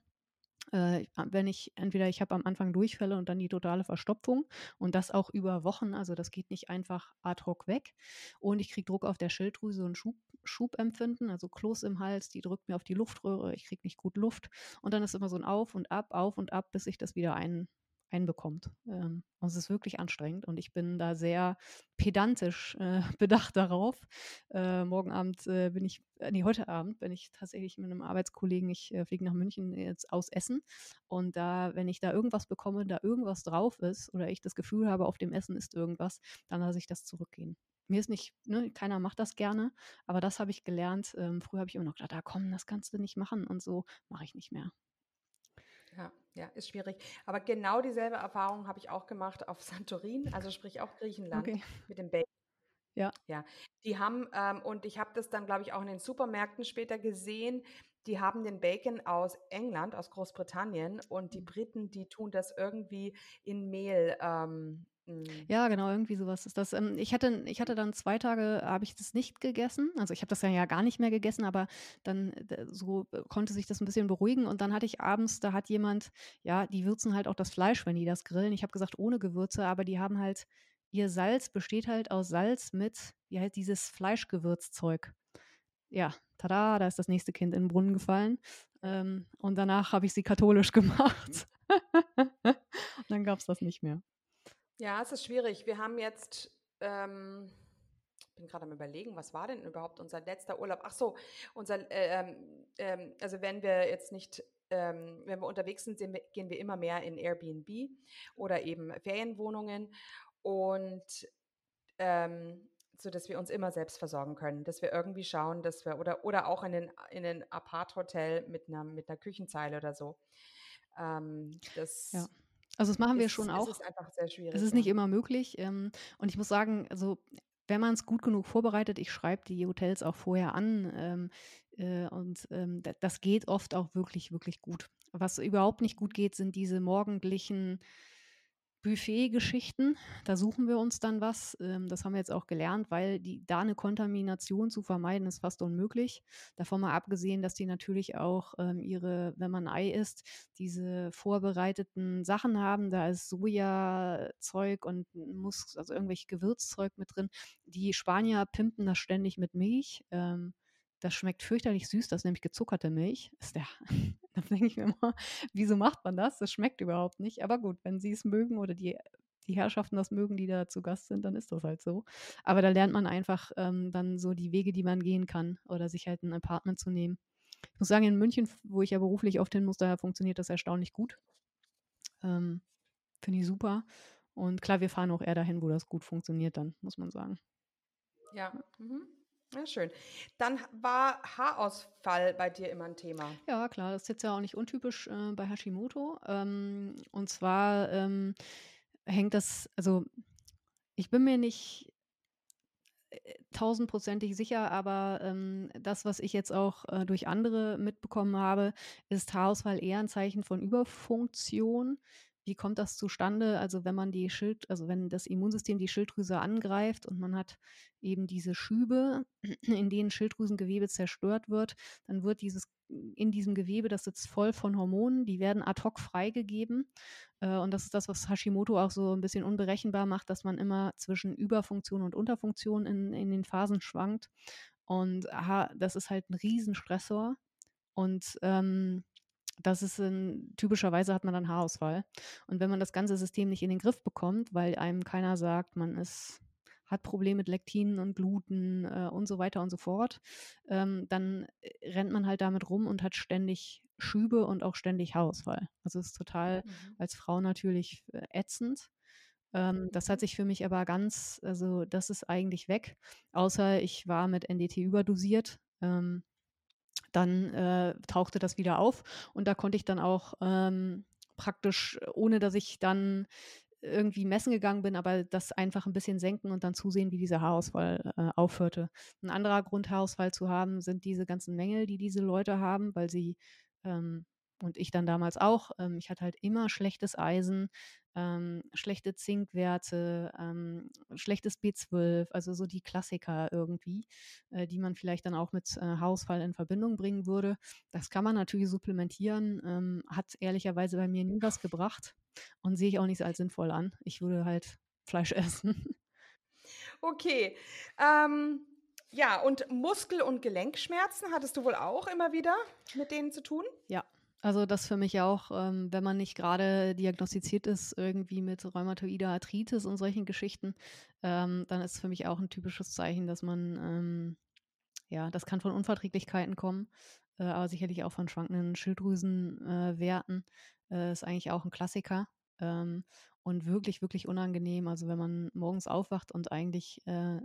Äh, wenn ich entweder ich habe am Anfang Durchfälle und dann die totale Verstopfung und das auch über Wochen, also das geht nicht einfach ad hoc weg. Und ich kriege Druck auf der Schilddrüse und Schub, Schubempfinden, also Kloß im Hals, die drückt mir auf die Luftröhre, ich kriege nicht gut Luft. Und dann ist immer so ein Auf und Ab, auf und ab, bis ich das wieder ein, einbekommt. Ähm, und es ist wirklich anstrengend und ich bin da sehr pedantisch äh, [LAUGHS] bedacht darauf. Äh, morgen Abend äh, bin ich, äh, nee, heute Abend bin ich tatsächlich mit einem Arbeitskollegen, ich äh, fliege nach München jetzt aus Essen und da, wenn ich da irgendwas bekomme, da irgendwas drauf ist oder ich das Gefühl habe, auf dem Essen ist irgendwas, dann lasse ich das zurückgehen. mir ist nicht, ne, keiner macht das gerne, aber das habe ich gelernt. Ähm, früher habe ich immer noch gedacht, ah komm, das kannst du nicht machen und so mache ich nicht mehr. Ja, ja, ist schwierig. Aber genau dieselbe Erfahrung habe ich auch gemacht auf [LAUGHS] Santorin, also sprich auch Griechenland Okay. mit dem Bacon. Ja. Ja, die haben, ähm, und ich habe das dann, glaube ich, auch in den Supermärkten später gesehen, die haben den Bacon aus England, aus Großbritannien und die Mhm. Briten, die tun das irgendwie in Mehl. Ähm, mm, Ja, genau, irgendwie sowas ist das. Ähm, ich hatte ich hatte dann 2 Tage habe ich das nicht gegessen. Also, ich habe das ja gar nicht mehr gegessen, aber dann d so äh, konnte sich das ein bisschen beruhigen und dann hatte ich abends da hat jemand ja, die würzen halt auch das Fleisch, wenn die das grillen. Ich habe gesagt, ohne Gewürze, aber die haben halt ihr Salz besteht halt aus Salz mit, wie heißt dieses Fleischgewürzzeug. Ja, tada, da ist das nächste Kind in den Brunnen gefallen. Ähm, und danach habe ich sie katholisch [LAUGHS] gemacht. Und dann gab's das nicht mehr. Ja, es ist schwierig. Wir haben jetzt, ähm, bin gerade am Überlegen, was war denn überhaupt unser letzter Urlaub? Ach so, unser, ähm, ähm, also wenn wir jetzt nicht, ähm, wenn wir unterwegs sind, sind wir, gehen wir immer mehr in Airbnb oder eben Ferienwohnungen und ähm, so dass wir uns immer selbst versorgen können, dass wir irgendwie schauen, dass wir oder oder auch in den in ein Apart-Hotel mit einer mit einer Küchenzeile oder so. Ähm, das Ja. Also, das machen wir ist schon es auch. ist einfach sehr Es schwierig, ist ja. nicht immer möglich. Ähm, und ich muss sagen, also, wenn man es gut genug vorbereitet ich schreibe die Hotels auch vorher an, ähm, äh, und, ähm, da das geht oft auch wirklich, wirklich gut. Was überhaupt nicht gut geht, sind diese morgendlichen Buffet-Geschichten. Da suchen wir uns dann was. Ähm, das haben wir jetzt auch gelernt, weil die da eine Kontamination zu vermeiden, ist fast unmöglich. Davon mal abgesehen, dass die natürlich auch, ähm, ihre wenn man Ei isst, diese vorbereiteten Sachen haben. Da ist Sojazeug und muss also irgendwelche Gewürzzeug mit drin. Die Spanier pimpen das ständig mit Milch. Ähm, das schmeckt fürchterlich süß, das ist nämlich gezuckerte Milch. Ist der [LAUGHS] da denke ich mir immer: „Wieso macht man das? Das schmeckt überhaupt nicht.“ Aber gut, wenn sie es mögen oder die die Herrschaften das mögen, die da zu Gast sind, dann ist das halt so. Aber da lernt man einfach, ähm, dann so die Wege, die man gehen kann oder sich halt ein Apartment zu nehmen. Ich muss sagen, in München, wo ich ja beruflich oft hin muss, da funktioniert das erstaunlich gut. Ähm, finde ich super. Und klar, wir fahren auch eher dahin, wo das gut funktioniert dann, muss man sagen. Ja, mhm. Ja, schön. Dann war Haarausfall bei dir immer ein Thema? Ja, klar, das ist jetzt ja auch nicht untypisch, äh, bei Hashimoto. Ähm, und zwar, ähm, hängt das also, ich bin mir nicht, äh, tausendprozentig sicher, aber, ähm, das, was ich jetzt auch, äh, durch andere mitbekommen habe, ist Haarausfall eher ein Zeichen von Überfunktion. Wie kommt das zustande? Also, wenn man die Schild also, wenn das Immunsystem die Schilddrüse angreift und man hat eben diese Schübe, in denen Schilddrüsengewebe zerstört wird, dann wird dieses in diesem Gewebe, das sitzt voll von Hormonen, die werden ad hoc freigegeben. Äh, und das ist das, was Hashimoto auch so ein bisschen unberechenbar macht, dass man immer zwischen Überfunktion und Unterfunktion in in den Phasen schwankt. Und ha das ist halt ein Riesenstressor und, ähm, das ist 'n typischerweise hat man dann Haarausfall. Und wenn man das ganze System nicht in den Griff bekommt, weil einem keiner sagt, man ist hat Probleme mit Lektinen und Gluten, äh, und so weiter und so fort, ähm, dann, äh, rennt man halt damit rum und hat ständig Schübe und auch ständig Haarausfall. Also, ist total Mhm. als Frau natürlich, äh, ätzend. Ähm, das hat Mhm. sich für mich aber ganz also, das ist eigentlich weg, außer ich war mit NDT überdosiert. Ähm, dann, äh, tauchte das wieder auf und da konnte ich dann auch, ähm, praktisch, ohne dass ich dann irgendwie messen gegangen bin, aber das einfach ein bisschen senken und dann zusehen, wie dieser Haarausfall, äh, aufhörte. Ein anderer Grund, Haarausfall zu haben, sind diese ganzen Mängel, die diese Leute haben, weil sie, ähm und ich dann damals auch, ähm, ich hatte halt immer schlechtes Eisen, ähm, schlechte Zinkwerte, ähm, schlechtes B12, also so die Klassiker irgendwie, äh, die man vielleicht dann auch mit, äh, Haarausfall in Verbindung bringen würde. Das kann man natürlich supplementieren, ähm, hat ehrlicherweise bei mir nie was gebracht und sehe ich auch nicht als sinnvoll an. Ich würde halt [LAUGHS] Fleisch essen. Okay. Ähm, ja, und Muskel und Gelenkschmerzen hattest du wohl auch immer wieder mit denen zu tun? Ja, also das für mich auch, ähm, wenn man nicht grade diagnostiziert ist irgendwie mit rheumatoider Arthritis und solchen Geschichten, ähm, dann ist für mich auch 'n typisches Zeichen, dass man, ähm ja, das kann von Unverträglichkeiten kommen, äh, aber sicherlich auch von schwankenden Schilddrüsen äh. Äh, ist eigentlich auch 'n Klassiker, ähm, und wirklich, wirklich unangenehm. Also, wenn man morgens aufwacht und eigentlich, äh,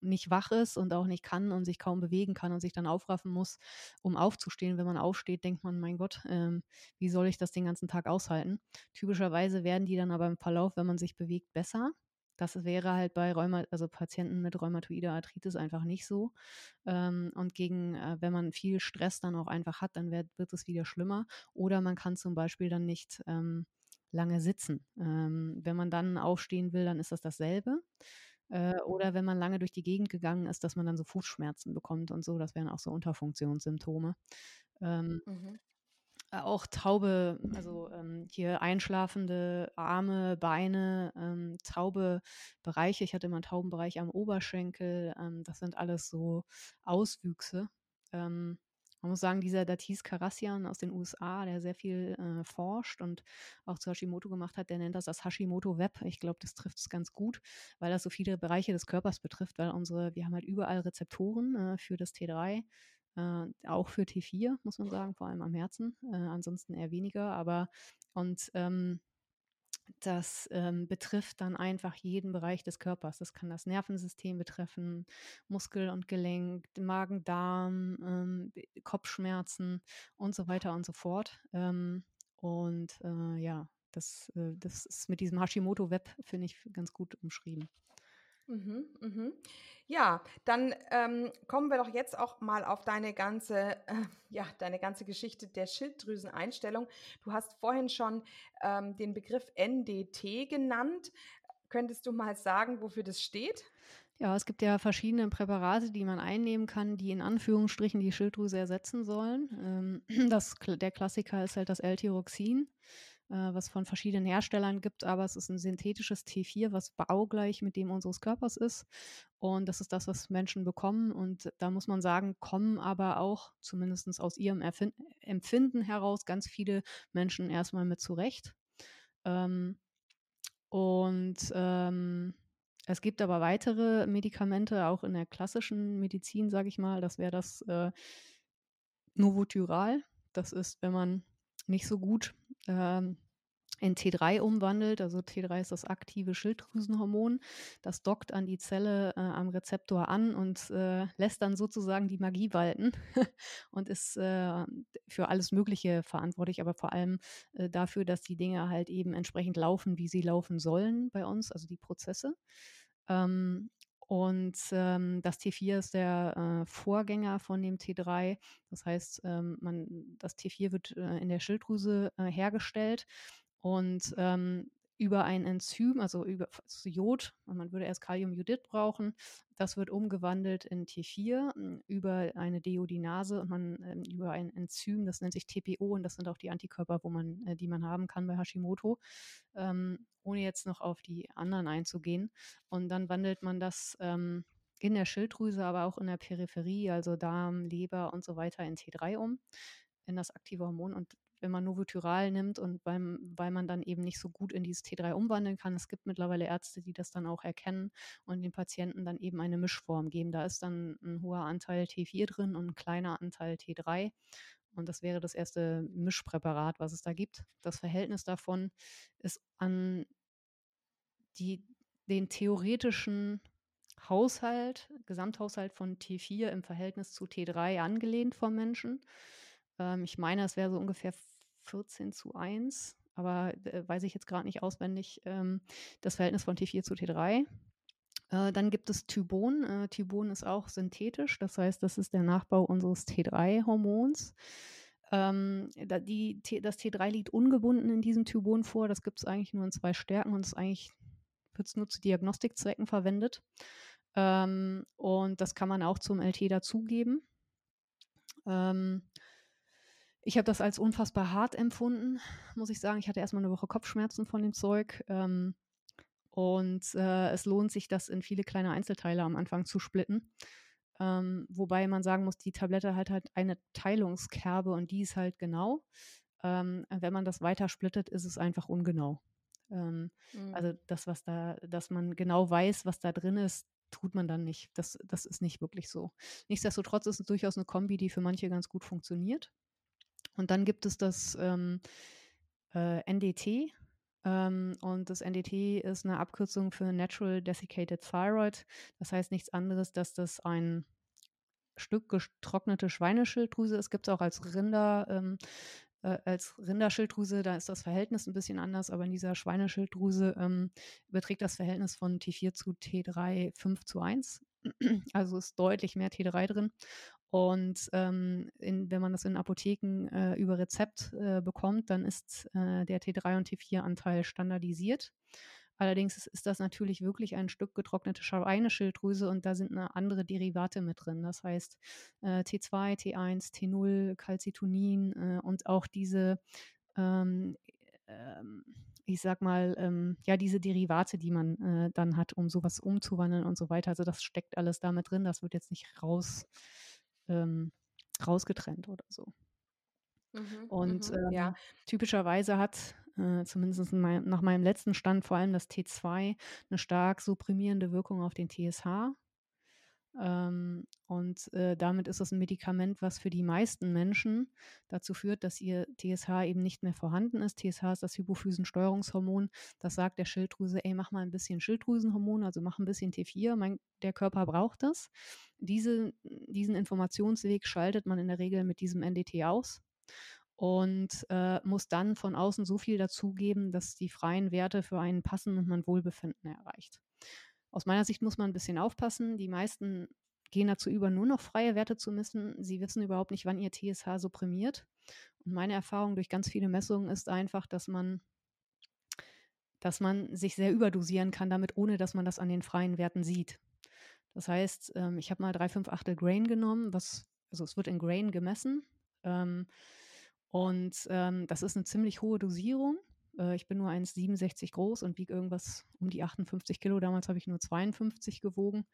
nicht wach ist und auch nicht kann und sich kaum bewegen kann und sich dann aufraffen muss, um aufzustehen. Wenn man aufsteht, denkt man, mein Gott, ähm, wie soll ich das den ganzen Tag aushalten? Typischerweise werden die dann aber im Verlauf, wenn man sich bewegt, besser. Das wäre halt bei Rheuma, also Patienten mit rheumatoider Arthritis einfach nicht so. Ähm, und gegen, äh, wenn man viel Stress dann auch einfach hat, dann wird, wird es wieder schlimmer. Oder man kann zum Beispiel dann nicht ähm, lange sitzen. Ähm, wenn man dann aufstehen will, dann ist das dasselbe. Äh, oder wenn man lange durch die Gegend gegangen ist, dass man dann so Fußschmerzen bekommt und so. Das wären auch so Unterfunktionssymptome. Ähm, mhm. Äh, auch taube, also ähm, hier einschlafende Arme, Beine, ähm, taube Bereiche. Ich hatte immer einen tauben Bereich am Oberschenkel. Ähm, das sind alles so Auswüchse. Ähm, man muss sagen, dieser Datis Karassian aus den USA, der sehr viel äh, forscht und auch zu Hashimoto gemacht hat, der nennt das das Hashimoto Web. Ich glaube, das trifft es ganz gut, weil das so viele Bereiche des Körpers betrifft, weil unsere, wir haben halt überall Rezeptoren äh, für das T3, äh, auch für T4, muss man sagen, vor allem am Herzen. Äh, ansonsten eher weniger, aber und ähm, das ähm, betrifft dann einfach jeden Bereich des Körpers. Das kann das Nervensystem betreffen, Muskel und Gelenk, Magen, Darm, ähm, Kopfschmerzen und so weiter und so fort. Ähm, und äh, ja, das, äh, das ist mit diesem Hashimoto-Web, finde ich, ganz gut umschrieben. Mhm, mhm. Ja, dann ähm, kommen wir doch jetzt auch mal auf deine ganze, äh, ja, deine ganze Geschichte der Schilddrüseneinstellung. Du hast vorhin schon ähm, den Begriff NDT genannt. Könntest du mal sagen, wofür das steht? Ja, es gibt ja verschiedene Präparate, die man einnehmen kann, die in Anführungsstrichen die Schilddrüse ersetzen sollen. Ähm, [CLEARS THROAT] das, der Klassiker ist halt das L-Tyroxin äh, was von verschiedenen Herstellern gibt, aber es ist ein synthetisches T4, was baugleich mit dem unseres Körpers ist. Und das ist das, was Menschen bekommen. Und da muss man sagen, kommen aber auch, zumindest aus ihrem Erfind Empfinden heraus, ganz viele Menschen erstmal mit zurecht. Ähm, und ähm, es gibt aber weitere Medikamente, auch in der klassischen Medizin, sage ich mal. Das wäre das äh, Novotyral. Das ist, wenn man nicht so gut ähm, in T3 umwandelt. Also T3 ist das aktive Schilddrüsenhormon. Das dockt an die Zelle äh, am Rezeptor an und äh, lässt dann sozusagen die Magie walten [LAUGHS] und ist äh, für alles Mögliche verantwortlich, aber vor allem äh, dafür, dass die Dinge halt eben entsprechend laufen, wie sie laufen sollen bei uns, also die Prozesse. Ähm, und ähm, das T4 ist der äh, Vorgänger von dem T3. Das heißt, ähm, man, das T4 wird äh, in der Schilddrüse äh, hergestellt und ähm, über ein Enzym, also über Jod, man würde erst Kaliumjodid brauchen, das wird umgewandelt in T4 hm, über eine Deodinase und man äh, über ein Enzym, das nennt sich TPO und das sind auch die Antikörper, wo man, äh, die man haben kann bei Hashimoto, ähm, ohne jetzt noch auf die anderen einzugehen. Und dann wandelt man das ähm, in der Schilddrüse, aber auch in der Peripherie, also Darm, Leber und so weiter in T3 um, in das aktive Hormon. Und wenn man Novotyral nimmt und beim, weil man dann eben nicht so gut in dieses T3 umwandeln kann. Es gibt mittlerweile Ärzte, die das dann auch erkennen und den Patienten dann eben eine Mischform geben. Da ist dann ein hoher Anteil T4 drin und ein kleiner Anteil T3. Und das wäre das erste Mischpräparat, was es da gibt. Das Verhältnis davon ist an die, den theoretischen Haushalt, Gesamthaushalt von T4 im Verhältnis zu T3 angelehnt vom Menschen. Ähm, ich meine, es wäre so ungefähr 14 zu 1, aber äh, weiß ich jetzt gerade nicht auswendig, ähm, das Verhältnis von T4 zu T3. Äh, dann gibt es Tybon. Äh, Tybon ist auch synthetisch, das heißt, das ist der Nachbau unseres T3-Hormons. Ähm, das T3 liegt ungebunden in diesem Tybon vor. Das gibt es eigentlich nur in zwei Stärken und eigentlich wird es nur zu Diagnostikzwecken verwendet. Ähm, und das kann man auch zum LT dazugeben. Ähm, ich habe das als unfassbar hart empfunden, muss ich sagen. Ich hatte erstmal eine Woche Kopfschmerzen von dem Zeug. Ähm, und äh, es lohnt sich, das in viele kleine Einzelteile am Anfang zu splitten. Ähm, wobei man sagen muss, die Tablette hat halt eine Teilungskerbe und die ist halt genau. Ähm, wenn man das weiter splittet, ist es einfach ungenau. Ähm, mhm. Also das, was da, dass man genau weiß, was da drin ist, tut man dann nicht. Das, das ist nicht wirklich so. Nichtsdestotrotz ist es durchaus eine Kombi, die für manche ganz gut funktioniert. Und dann gibt es das ähm, äh, NDT. Ähm, und das NDT ist eine Abkürzung für Natural Desiccated Thyroid. Das heißt nichts anderes, dass das ein Stück getrocknete Schweineschilddrüse ist. Gibt es auch als Rinder, ähm, äh, als Rinderschilddrüse, da ist das Verhältnis ein bisschen anders, aber in dieser Schweineschilddrüse ähm, beträgt das Verhältnis von T4 zu T3 5 zu 1. [CLEARS THROAT] Also ist deutlich mehr T3 drin. Und ähm, in, wenn man das in Apotheken äh, über Rezept äh, bekommt, dann ist äh, der T3 und T4-Anteil standardisiert. Allerdings ist, ist, das natürlich wirklich ein Stück getrocknete Schweineschilddrüse und da sind eine andere Derivate mit drin. Das heißt T2, T1, T0, Calcitonin äh, und auch diese ähm, ähm, ich sag mal, ähm, ja, diese Derivate, die man äh, dann hat, um sowas umzuwandeln und so weiter. Also das steckt alles damit drin. Das wird jetzt nicht raus ähm, rausgetrennt oder so. Mhm, und mhm, ähm, ja. typischerweise hat, äh, zumindest mein, nach meinem letzten Stand, vor allem das T2 eine stark supprimierende Wirkung auf den TSH. Ähm, und äh, damit ist es ein Medikament, was für die meisten Menschen dazu führt, dass ihr TSH eben nicht mehr vorhanden ist. TSH ist das Hypophysensteuerungshormon. Das sagt der Schilddrüse, ey, mach mal ein bisschen Schilddrüsenhormon, also mach ein bisschen T4. Mein, der Körper braucht das. Diese, diesen Informationsweg schaltet man in der Regel mit diesem NDT aus und äh, muss dann von außen so viel dazugeben, dass die freien Werte für einen passen und man Wohlbefinden erreicht. Aus meiner Sicht muss man ein bisschen aufpassen. Die meisten gehen dazu über, nur noch freie Werte zu messen. Sie wissen überhaupt nicht, wann ihr TSH supprimiert. Und meine Erfahrung durch ganz viele Messungen ist einfach, dass man, dass man sich sehr überdosieren kann damit, ohne dass man das an den freien Werten sieht. Das heißt, ähm, ich habe mal 3,5 Grain genommen, was, also es wird in Grain gemessen. Ähm, und ähm, das ist eine ziemlich hohe Dosierung. Äh, ich bin nur 1,67 groß und wiege irgendwas um die 58 Kilo. Damals habe ich nur 52 gewogen.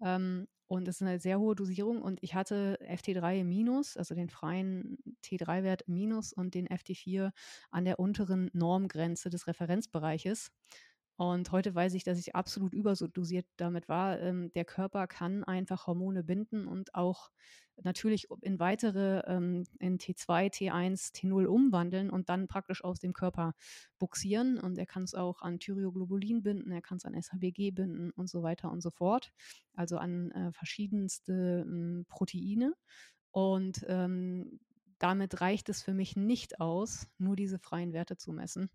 Ähm, und es ist eine sehr hohe Dosierung. Und ich hatte FT3 im Minus, also den freien T3-Wert im Minus und den FT4 an der unteren Normgrenze des Referenzbereiches. Und heute weiß ich, dass ich absolut überdosiert damit war. Ähm, der Körper kann einfach Hormone binden und auch natürlich in weitere, ähm, in T2, T1, T0 umwandeln und dann praktisch aus dem Körper buxieren. Und er kann es auch an Thyroglobulin binden, er kann es an SHBG binden und so weiter und so fort. Also an äh, verschiedenste ähm, Proteine. Und ähm, damit reicht es für mich nicht aus, nur diese freien Werte zu messen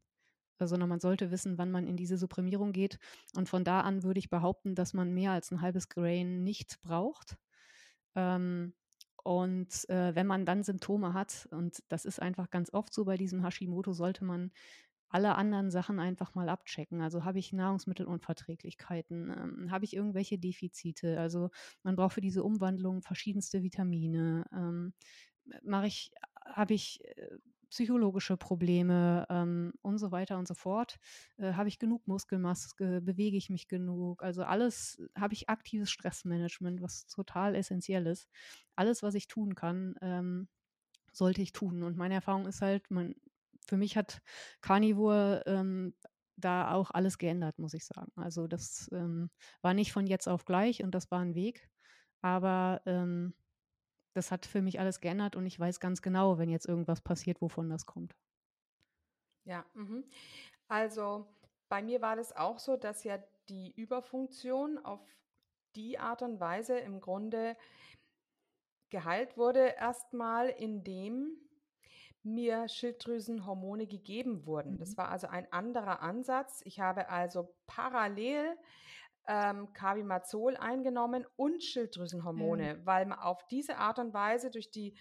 sondern man sollte wissen, wann man in diese Supprimierung geht. Und von da an würde ich behaupten, dass man mehr als ein halbes Grain nicht braucht. Ähm, und äh, wenn man dann Symptome hat, und das ist einfach ganz oft so bei diesem Hashimoto, sollte man alle anderen Sachen einfach mal abchecken. Also habe ich Nahrungsmittelunverträglichkeiten, ähm, habe ich irgendwelche Defizite. Also man braucht für diese Umwandlung verschiedenste Vitamine. Ähm, mache ich, habe ich äh, psychologische Probleme ähm, und so weiter und so fort. Äh, habe ich genug Muskelmaske? Bewege ich mich genug? Also alles, habe ich aktives Stressmanagement, was total essentiell ist. Alles, was ich tun kann, ähm, sollte ich tun. Und meine Erfahrung ist halt, man, für mich hat Carnivore ähm, da auch alles geändert, muss ich sagen. Also das ähm, war nicht von jetzt auf gleich und das war ein Weg. Aber ähm, das hat für mich alles geändert und ich weiß ganz genau, wenn jetzt irgendwas passiert, wovon das kommt. Ja, mh. also bei mir war das auch so, dass ja die Überfunktion auf die Art und Weise im Grunde geheilt wurde, erstmal indem mir Schilddrüsenhormone gegeben wurden. Das mhm. war also ein anderer Ansatz. Ich habe also parallel ähm, Carbimazol eingenommen und Schilddrüsenhormone, mhm. weil man auf diese Art und Weise durch die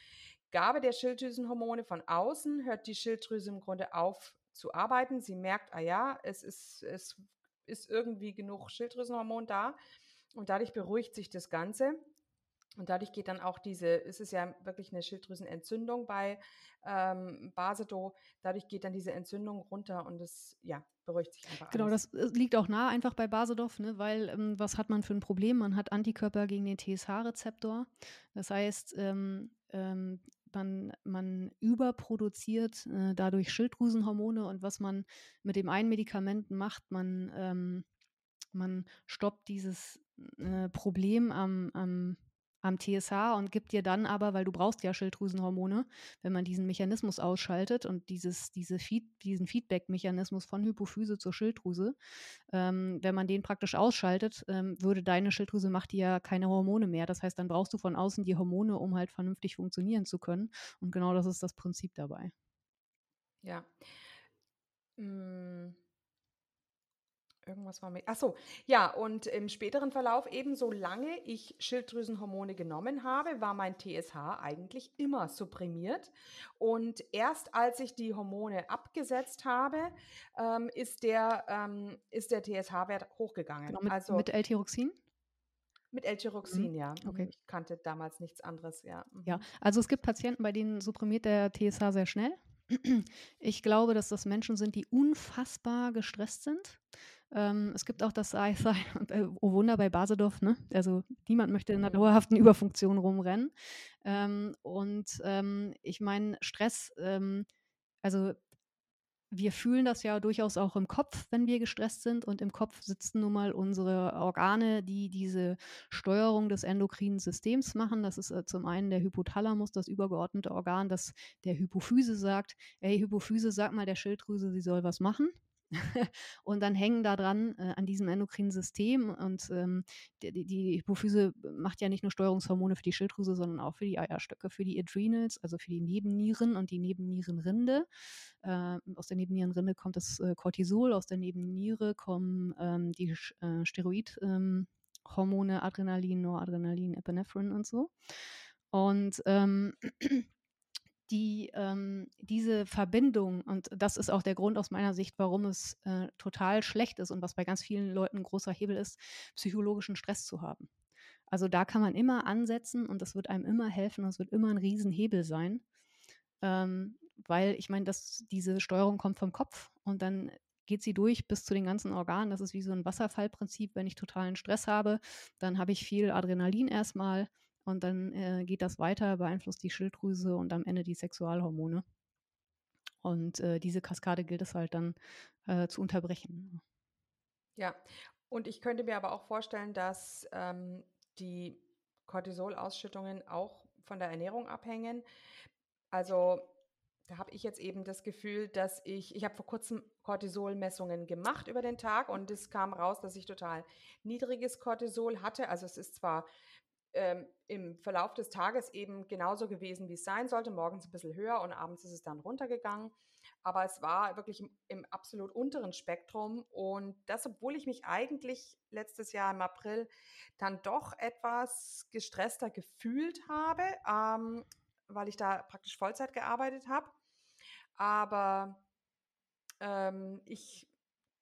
Gabe der Schilddrüsenhormone von außen hört die Schilddrüse im Grunde auf zu arbeiten. Sie merkt, ah ja, es ist, es ist irgendwie genug Schilddrüsenhormon da und dadurch beruhigt sich das Ganze. Und dadurch geht dann auch diese, es ist ja wirklich eine Schilddrüsenentzündung bei ähm, Basedo, dadurch geht dann diese Entzündung runter und es ja, beruhigt sich einfach. Genau, alles. das liegt auch nah einfach bei Basedorf, ne, weil ähm, was hat man für ein Problem? Man hat Antikörper gegen den TSH-Rezeptor. Das heißt, ähm, ähm, man, man überproduziert äh, dadurch Schilddrüsenhormone und was man mit dem einen Medikament macht, man, ähm, man stoppt dieses äh, Problem am, am am TSH und gibt dir dann aber, weil du brauchst ja Schilddrüsenhormone, wenn man diesen Mechanismus ausschaltet und dieses, diese Feed, diesen Feedback-Mechanismus von Hypophyse zur Schilddrüse, ähm, wenn man den praktisch ausschaltet, ähm, würde deine Schilddrüse macht dir ja keine Hormone mehr. Das heißt, dann brauchst du von außen die Hormone, um halt vernünftig funktionieren zu können. Und genau das ist das Prinzip dabei. Ja. Hm. Irgendwas war mit. Ach so, ja, und im späteren Verlauf, eben solange ich Schilddrüsenhormone genommen habe, war mein TSH eigentlich immer supprimiert. Und erst als ich die Hormone abgesetzt habe, ähm, ist der, ähm, der TSH-Wert hochgegangen. Genau, mit, also, mit L-Tyroxin? Mit L-Tyroxin, Mhm. ja. Mhm. Okay. Ich kannte damals nichts anderes, ja. Ja, Mhm. also es gibt Patienten, bei denen supprimiert der TSH sehr schnell. Ich glaube, dass das Menschen sind, die unfassbar gestresst sind. Ähm, es gibt auch das sei, [LAUGHS] äh, oh Wunder bei Basedorf, ne? Also niemand möchte in einer dauerhaften Überfunktion rumrennen. Ähm, und ähm, ich meine, Stress, ähm, also wir fühlen das ja durchaus auch im Kopf, wenn wir gestresst sind. Und im Kopf sitzen nun mal unsere Organe, die diese Steuerung des endokrinen Systems machen. Das ist äh, zum einen der Hypothalamus, das übergeordnete Organ, das der Hypophyse sagt, hey Hypophyse, sag mal der Schilddrüse, sie soll was machen. [LAUGHS] und dann hängen da dran äh, an diesem endokrinen System und ähm, die, die, Hypophyse macht ja nicht nur Steuerungshormone für die Schilddrüse, sondern auch für die Eierstöcke, für die Adrenals, also für die Nebennieren und die Nebennierenrinde. Äh, aus der Nebennierenrinde kommt das äh, Cortisol, aus der Nebenniere kommen ähm, die äh, Steroidhormone, ähm, Adrenalin, Noradrenalin, Epinephrine und so. Und ähm, [CLEARS THROAT] die, ähm, diese Verbindung, und das ist auch der Grund aus meiner Sicht, warum es äh, total schlecht ist und was bei ganz vielen Leuten ein großer Hebel ist, psychologischen Stress zu haben. Also da kann man immer ansetzen und das wird einem immer helfen und es wird immer ein Riesenhebel sein. Ähm, weil ich meine, dass diese Steuerung kommt vom Kopf und dann geht sie durch bis zu den ganzen Organen. Das ist wie so ein Wasserfallprinzip. Wenn ich totalen Stress habe, dann habe ich viel Adrenalin erstmal und dann äh, geht das weiter, beeinflusst die Schilddrüse und am Ende die Sexualhormone. Und äh, diese Kaskade gilt es halt dann äh, zu unterbrechen. Ja, und ich könnte mir aber auch vorstellen, dass ähm, die Cortisolausschüttungen auch von der Ernährung abhängen. Also da habe ich jetzt eben das Gefühl, dass ich, ich habe vor kurzem Cortisolmessungen gemacht über den Tag und es kam raus, dass ich total niedriges Cortisol hatte. Also es ist zwar ähm, im Verlauf des Tages eben genauso gewesen, wie es sein sollte, morgens ein bisschen höher und abends ist es dann runtergegangen. Aber es war wirklich im, im absolut unteren Spektrum und das, obwohl ich mich eigentlich letztes Jahr im April dann doch etwas gestresster gefühlt habe, ähm, weil ich da praktisch Vollzeit gearbeitet habe. Aber ähm, ich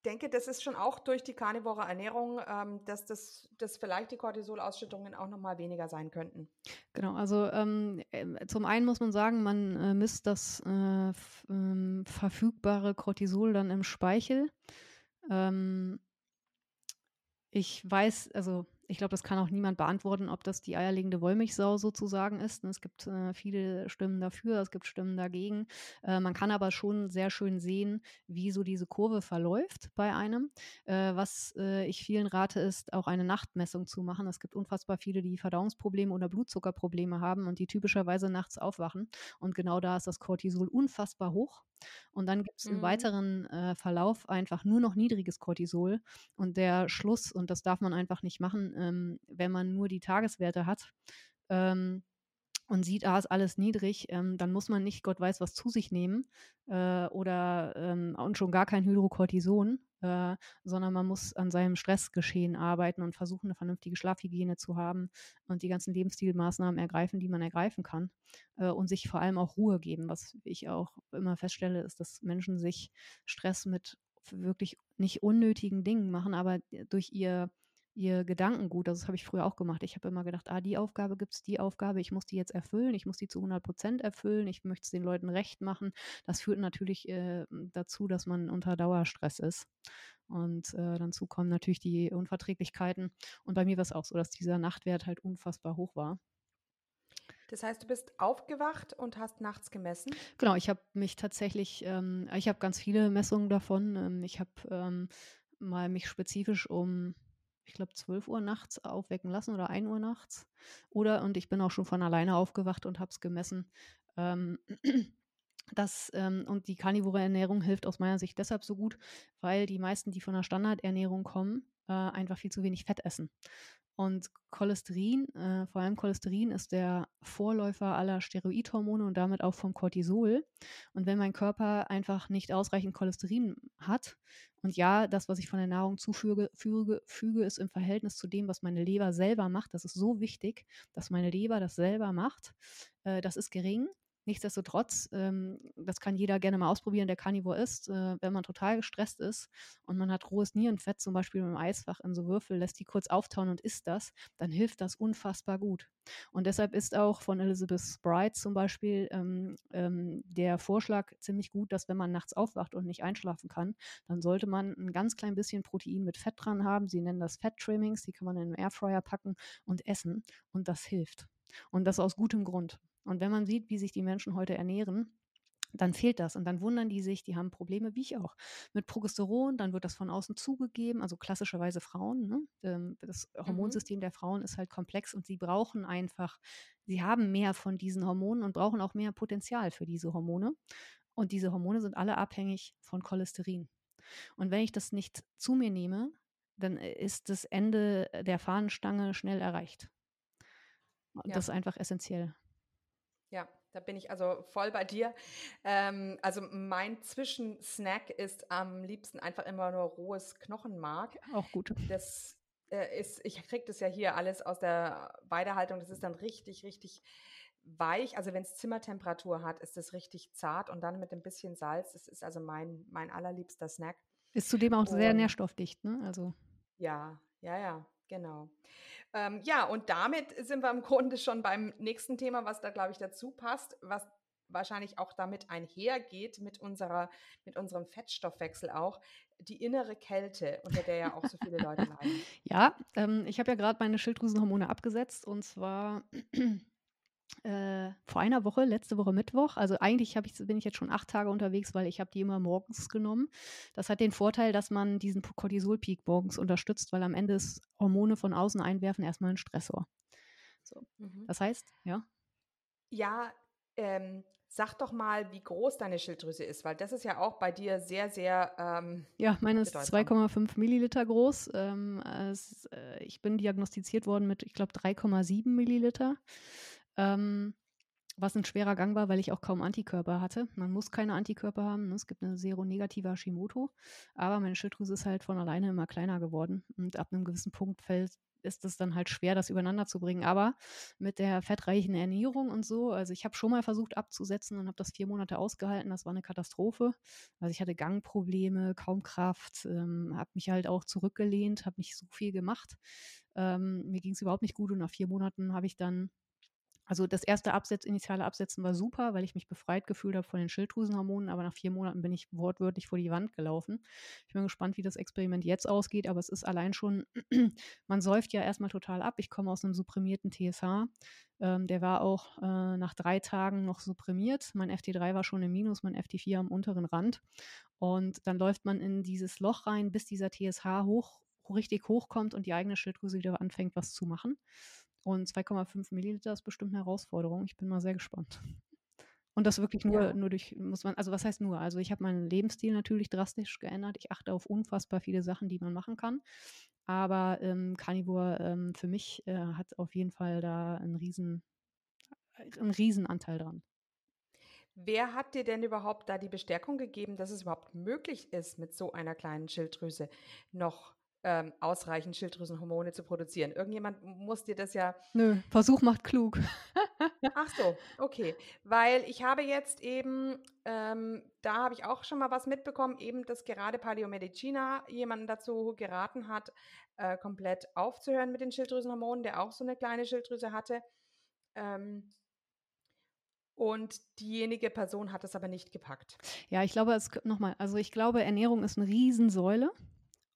denke, das ist schon auch durch die karnivore Ernährung, ähm, dass das dass vielleicht die Cortisolausschüttungen auch noch mal weniger sein könnten. Genau, also ähm, ähm zum einen muss man sagen, man äh, misst das äh, ähm, verfügbare Cortisol dann im Speichel. Ähm, ich weiß, also ich glaube, das kann auch niemand beantworten, ob das die eierlegende Wollmilchsau sozusagen ist. Es gibt äh, viele Stimmen dafür, es gibt Stimmen dagegen. Äh, man kann aber schon sehr schön sehen, wie so diese Kurve verläuft bei einem. Äh, was äh, ich vielen rate, ist auch eine Nachtmessung zu machen. Es gibt unfassbar viele, die Verdauungsprobleme oder Blutzuckerprobleme haben und die typischerweise nachts aufwachen. Und genau da ist das Cortisol unfassbar hoch. Und dann gibt es im mhm. weiteren äh, Verlauf einfach nur noch niedriges Cortisol. Und der Schluss, und das darf man einfach nicht machen, ähm, wenn man nur die Tageswerte hat, ähm, und sieht, ah, ist alles niedrig, ähm, dann muss man nicht Gott weiß was zu sich nehmen äh, oder ähm, und schon gar kein Hydrocortison, äh, sondern man muss an seinem Stressgeschehen arbeiten und versuchen, eine vernünftige Schlafhygiene zu haben und die ganzen Lebensstilmaßnahmen ergreifen, die man ergreifen kann äh, und sich vor allem auch Ruhe geben. Was ich auch immer feststelle, ist, dass Menschen sich Stress mit wirklich nicht unnötigen Dingen machen, aber durch ihr ihr Gedankengut. Also das habe ich früher auch gemacht. Ich habe immer gedacht, ah, die Aufgabe gibt es, die Aufgabe, ich muss die jetzt erfüllen, ich muss die zu 100 Prozent erfüllen, ich möchte es den Leuten recht machen. Das führt natürlich äh, dazu, dass man unter Dauerstress ist. Und äh, dazu kommen natürlich die Unverträglichkeiten. Und bei mir war es auch so, dass dieser Nachtwert halt unfassbar hoch war. Das heißt, du bist aufgewacht und hast nachts gemessen? Genau, ich habe mich tatsächlich, ähm, ich habe ganz viele Messungen davon. Ähm, ich habe ähm, mal mich spezifisch um ich glaube, 12 Uhr nachts aufwecken lassen oder 1 Uhr nachts. Oder, und ich bin auch schon von alleine aufgewacht und habe es gemessen. Ähm, [CLEARS THROAT] das, ähm, und die karnivore Ernährung hilft aus meiner Sicht deshalb so gut, weil die meisten, die von der Standardernährung kommen, äh, einfach viel zu wenig Fett essen. Und Cholesterin, äh, vor allem Cholesterin, ist der Vorläufer aller Steroidhormone und damit auch vom Cortisol. Und wenn mein Körper einfach nicht ausreichend Cholesterin hat, und ja, das, was ich von der Nahrung zufüge, füge, füge, ist im Verhältnis zu dem, was meine Leber selber macht. Das ist so wichtig, dass meine Leber das selber macht. Äh, das ist gering. Nichtsdestotrotz, ähm, das kann jeder gerne mal ausprobieren, der Carnivore ist, äh, wenn man total gestresst ist und man hat rohes Nierenfett, zum Beispiel im Eisfach in so Würfel, lässt die kurz auftauen und isst das, dann hilft das unfassbar gut. Und deshalb ist auch von Elizabeth Sprite zum Beispiel ähm, ähm, der Vorschlag ziemlich gut, dass wenn man nachts aufwacht und nicht einschlafen kann, dann sollte man ein ganz klein bisschen Protein mit Fett dran haben. Sie nennen das Fett-Trimmings, die kann man in den Airfryer packen und essen und das hilft. Und das aus gutem Grund. Und wenn man sieht, wie sich die Menschen heute ernähren, dann fehlt das und dann wundern die sich, die haben Probleme, wie ich auch, mit Progesteron, dann wird das von außen zugegeben, also klassischerweise Frauen. Ne? Ähm, das mhm. Hormonsystem mhm. der Frauen ist halt komplex und sie brauchen einfach, sie haben mehr von diesen Hormonen und brauchen auch mehr Potenzial für diese Hormone. Und diese Hormone sind alle abhängig von Cholesterin. Und wenn ich das nicht zu mir nehme, dann äh, ist das Ende der Fahnenstange schnell erreicht. Ja. Das ist einfach essentiell. Da bin ich also voll bei dir. Ähm, also mein Zwischensnack ist am liebsten einfach immer nur rohes Knochenmark. Auch gut. Das äh, ist, ich kriege das ja hier alles aus der Weidehaltung. Das ist dann richtig, richtig weich. Also wenn es Zimmertemperatur hat, ist es richtig zart und dann mit ein bisschen Salz. Das ist also mein, mein allerliebster Snack. Ist zudem auch und, sehr nährstoffdicht, ne? Also. Ja, ja, ja, genau. Ähm, ja, und damit sind wir im [LAUGHS] Grunde schon beim nächsten Thema, was da, glaube ich, dazu passt, was wahrscheinlich auch damit einhergeht mit unserer, mit unserem Fettstoffwechsel auch, die innere Kälte, unter der ja auch so viele Leute leiden. [LAUGHS] Ja, ähm, ich habe ja gerade meine Schilddrüsenhormone abgesetzt und zwar äh, vor einer Woche, letzte Woche Mittwoch. Also eigentlich ich, bin ich jetzt schon acht Tage unterwegs, weil ich habe die immer morgens genommen. Das hat den Vorteil, dass man diesen Cortisol-Peak morgens unterstützt, weil am Ende ist Hormone von außen einwerfen erstmal ein Stressor. So. Mhm. Das heißt, ja? Ja, ähm, sag doch mal, wie groß deine Schilddrüse ist, weil das ist ja auch bei dir sehr, sehr. Ähm, ja, meine ist 2,5 Milliliter groß. Ähm, es, äh, ich bin diagnostiziert worden mit, ich glaube, 3,7 Milliliter. Ähm, was ein schwerer Gang war, weil ich auch kaum Antikörper hatte. Man muss keine Antikörper haben. Ne? Es gibt eine seronegative Hashimoto, aber meine Schilddrüse ist halt von alleine immer kleiner geworden. Und ab einem gewissen Punkt fällt, ist es dann halt schwer, das übereinander zu bringen. Aber mit der fettreichen Ernährung und so, also ich habe schon mal versucht abzusetzen und habe das vier Monate ausgehalten. Das war eine Katastrophe. Also ich hatte Gangprobleme, kaum Kraft, ähm, habe mich halt auch zurückgelehnt, habe nicht so viel gemacht. Ähm, mir ging es überhaupt nicht gut und nach vier Monaten habe ich dann also das erste Absetz, initiale Absetzen war super, weil ich mich befreit gefühlt habe von den Schilddrüsenhormonen, aber nach vier Monaten bin ich wortwörtlich vor die Wand gelaufen. Ich bin gespannt, wie das Experiment jetzt ausgeht, aber es ist allein schon, [CLEARS THROAT] man säuft ja erstmal total ab. Ich komme aus einem supprimierten TSH. Ähm, der war auch äh, nach drei Tagen noch supprimiert. Mein FT3 war schon im Minus, mein FT4 am unteren Rand. Und dann läuft man in dieses Loch rein, bis dieser TSH hoch, richtig hochkommt und die eigene Schilddrüse wieder anfängt, was zu machen. Und 2,5 Milliliter ist bestimmt eine Herausforderung. Ich bin mal sehr gespannt. Und das wirklich nur, ja. nur durch, muss man, also was heißt nur? Also ich habe meinen Lebensstil natürlich drastisch geändert. Ich achte auf unfassbar viele Sachen, die man machen kann. Aber ähm, Carnivore ähm, für mich äh, hat auf jeden Fall da einen riesen, einen riesen Anteil dran. Wer hat dir denn überhaupt da die Bestärkung gegeben, dass es überhaupt möglich ist, mit so einer kleinen Schilddrüse noch ähm, ausreichend Schilddrüsenhormone zu produzieren. Irgendjemand muss dir das ja. Nö, Versuch macht klug. [LAUGHS] Ach so, okay. Weil ich habe jetzt eben, ähm, da habe ich auch schon mal was mitbekommen, eben, dass gerade Paleomedicina jemanden dazu geraten hat, äh, komplett aufzuhören mit den Schilddrüsenhormonen, der auch so eine kleine Schilddrüse hatte. Ähm, und diejenige Person hat es aber nicht gepackt. Ja, ich glaube, es nochmal, also ich glaube, Ernährung ist eine Riesensäule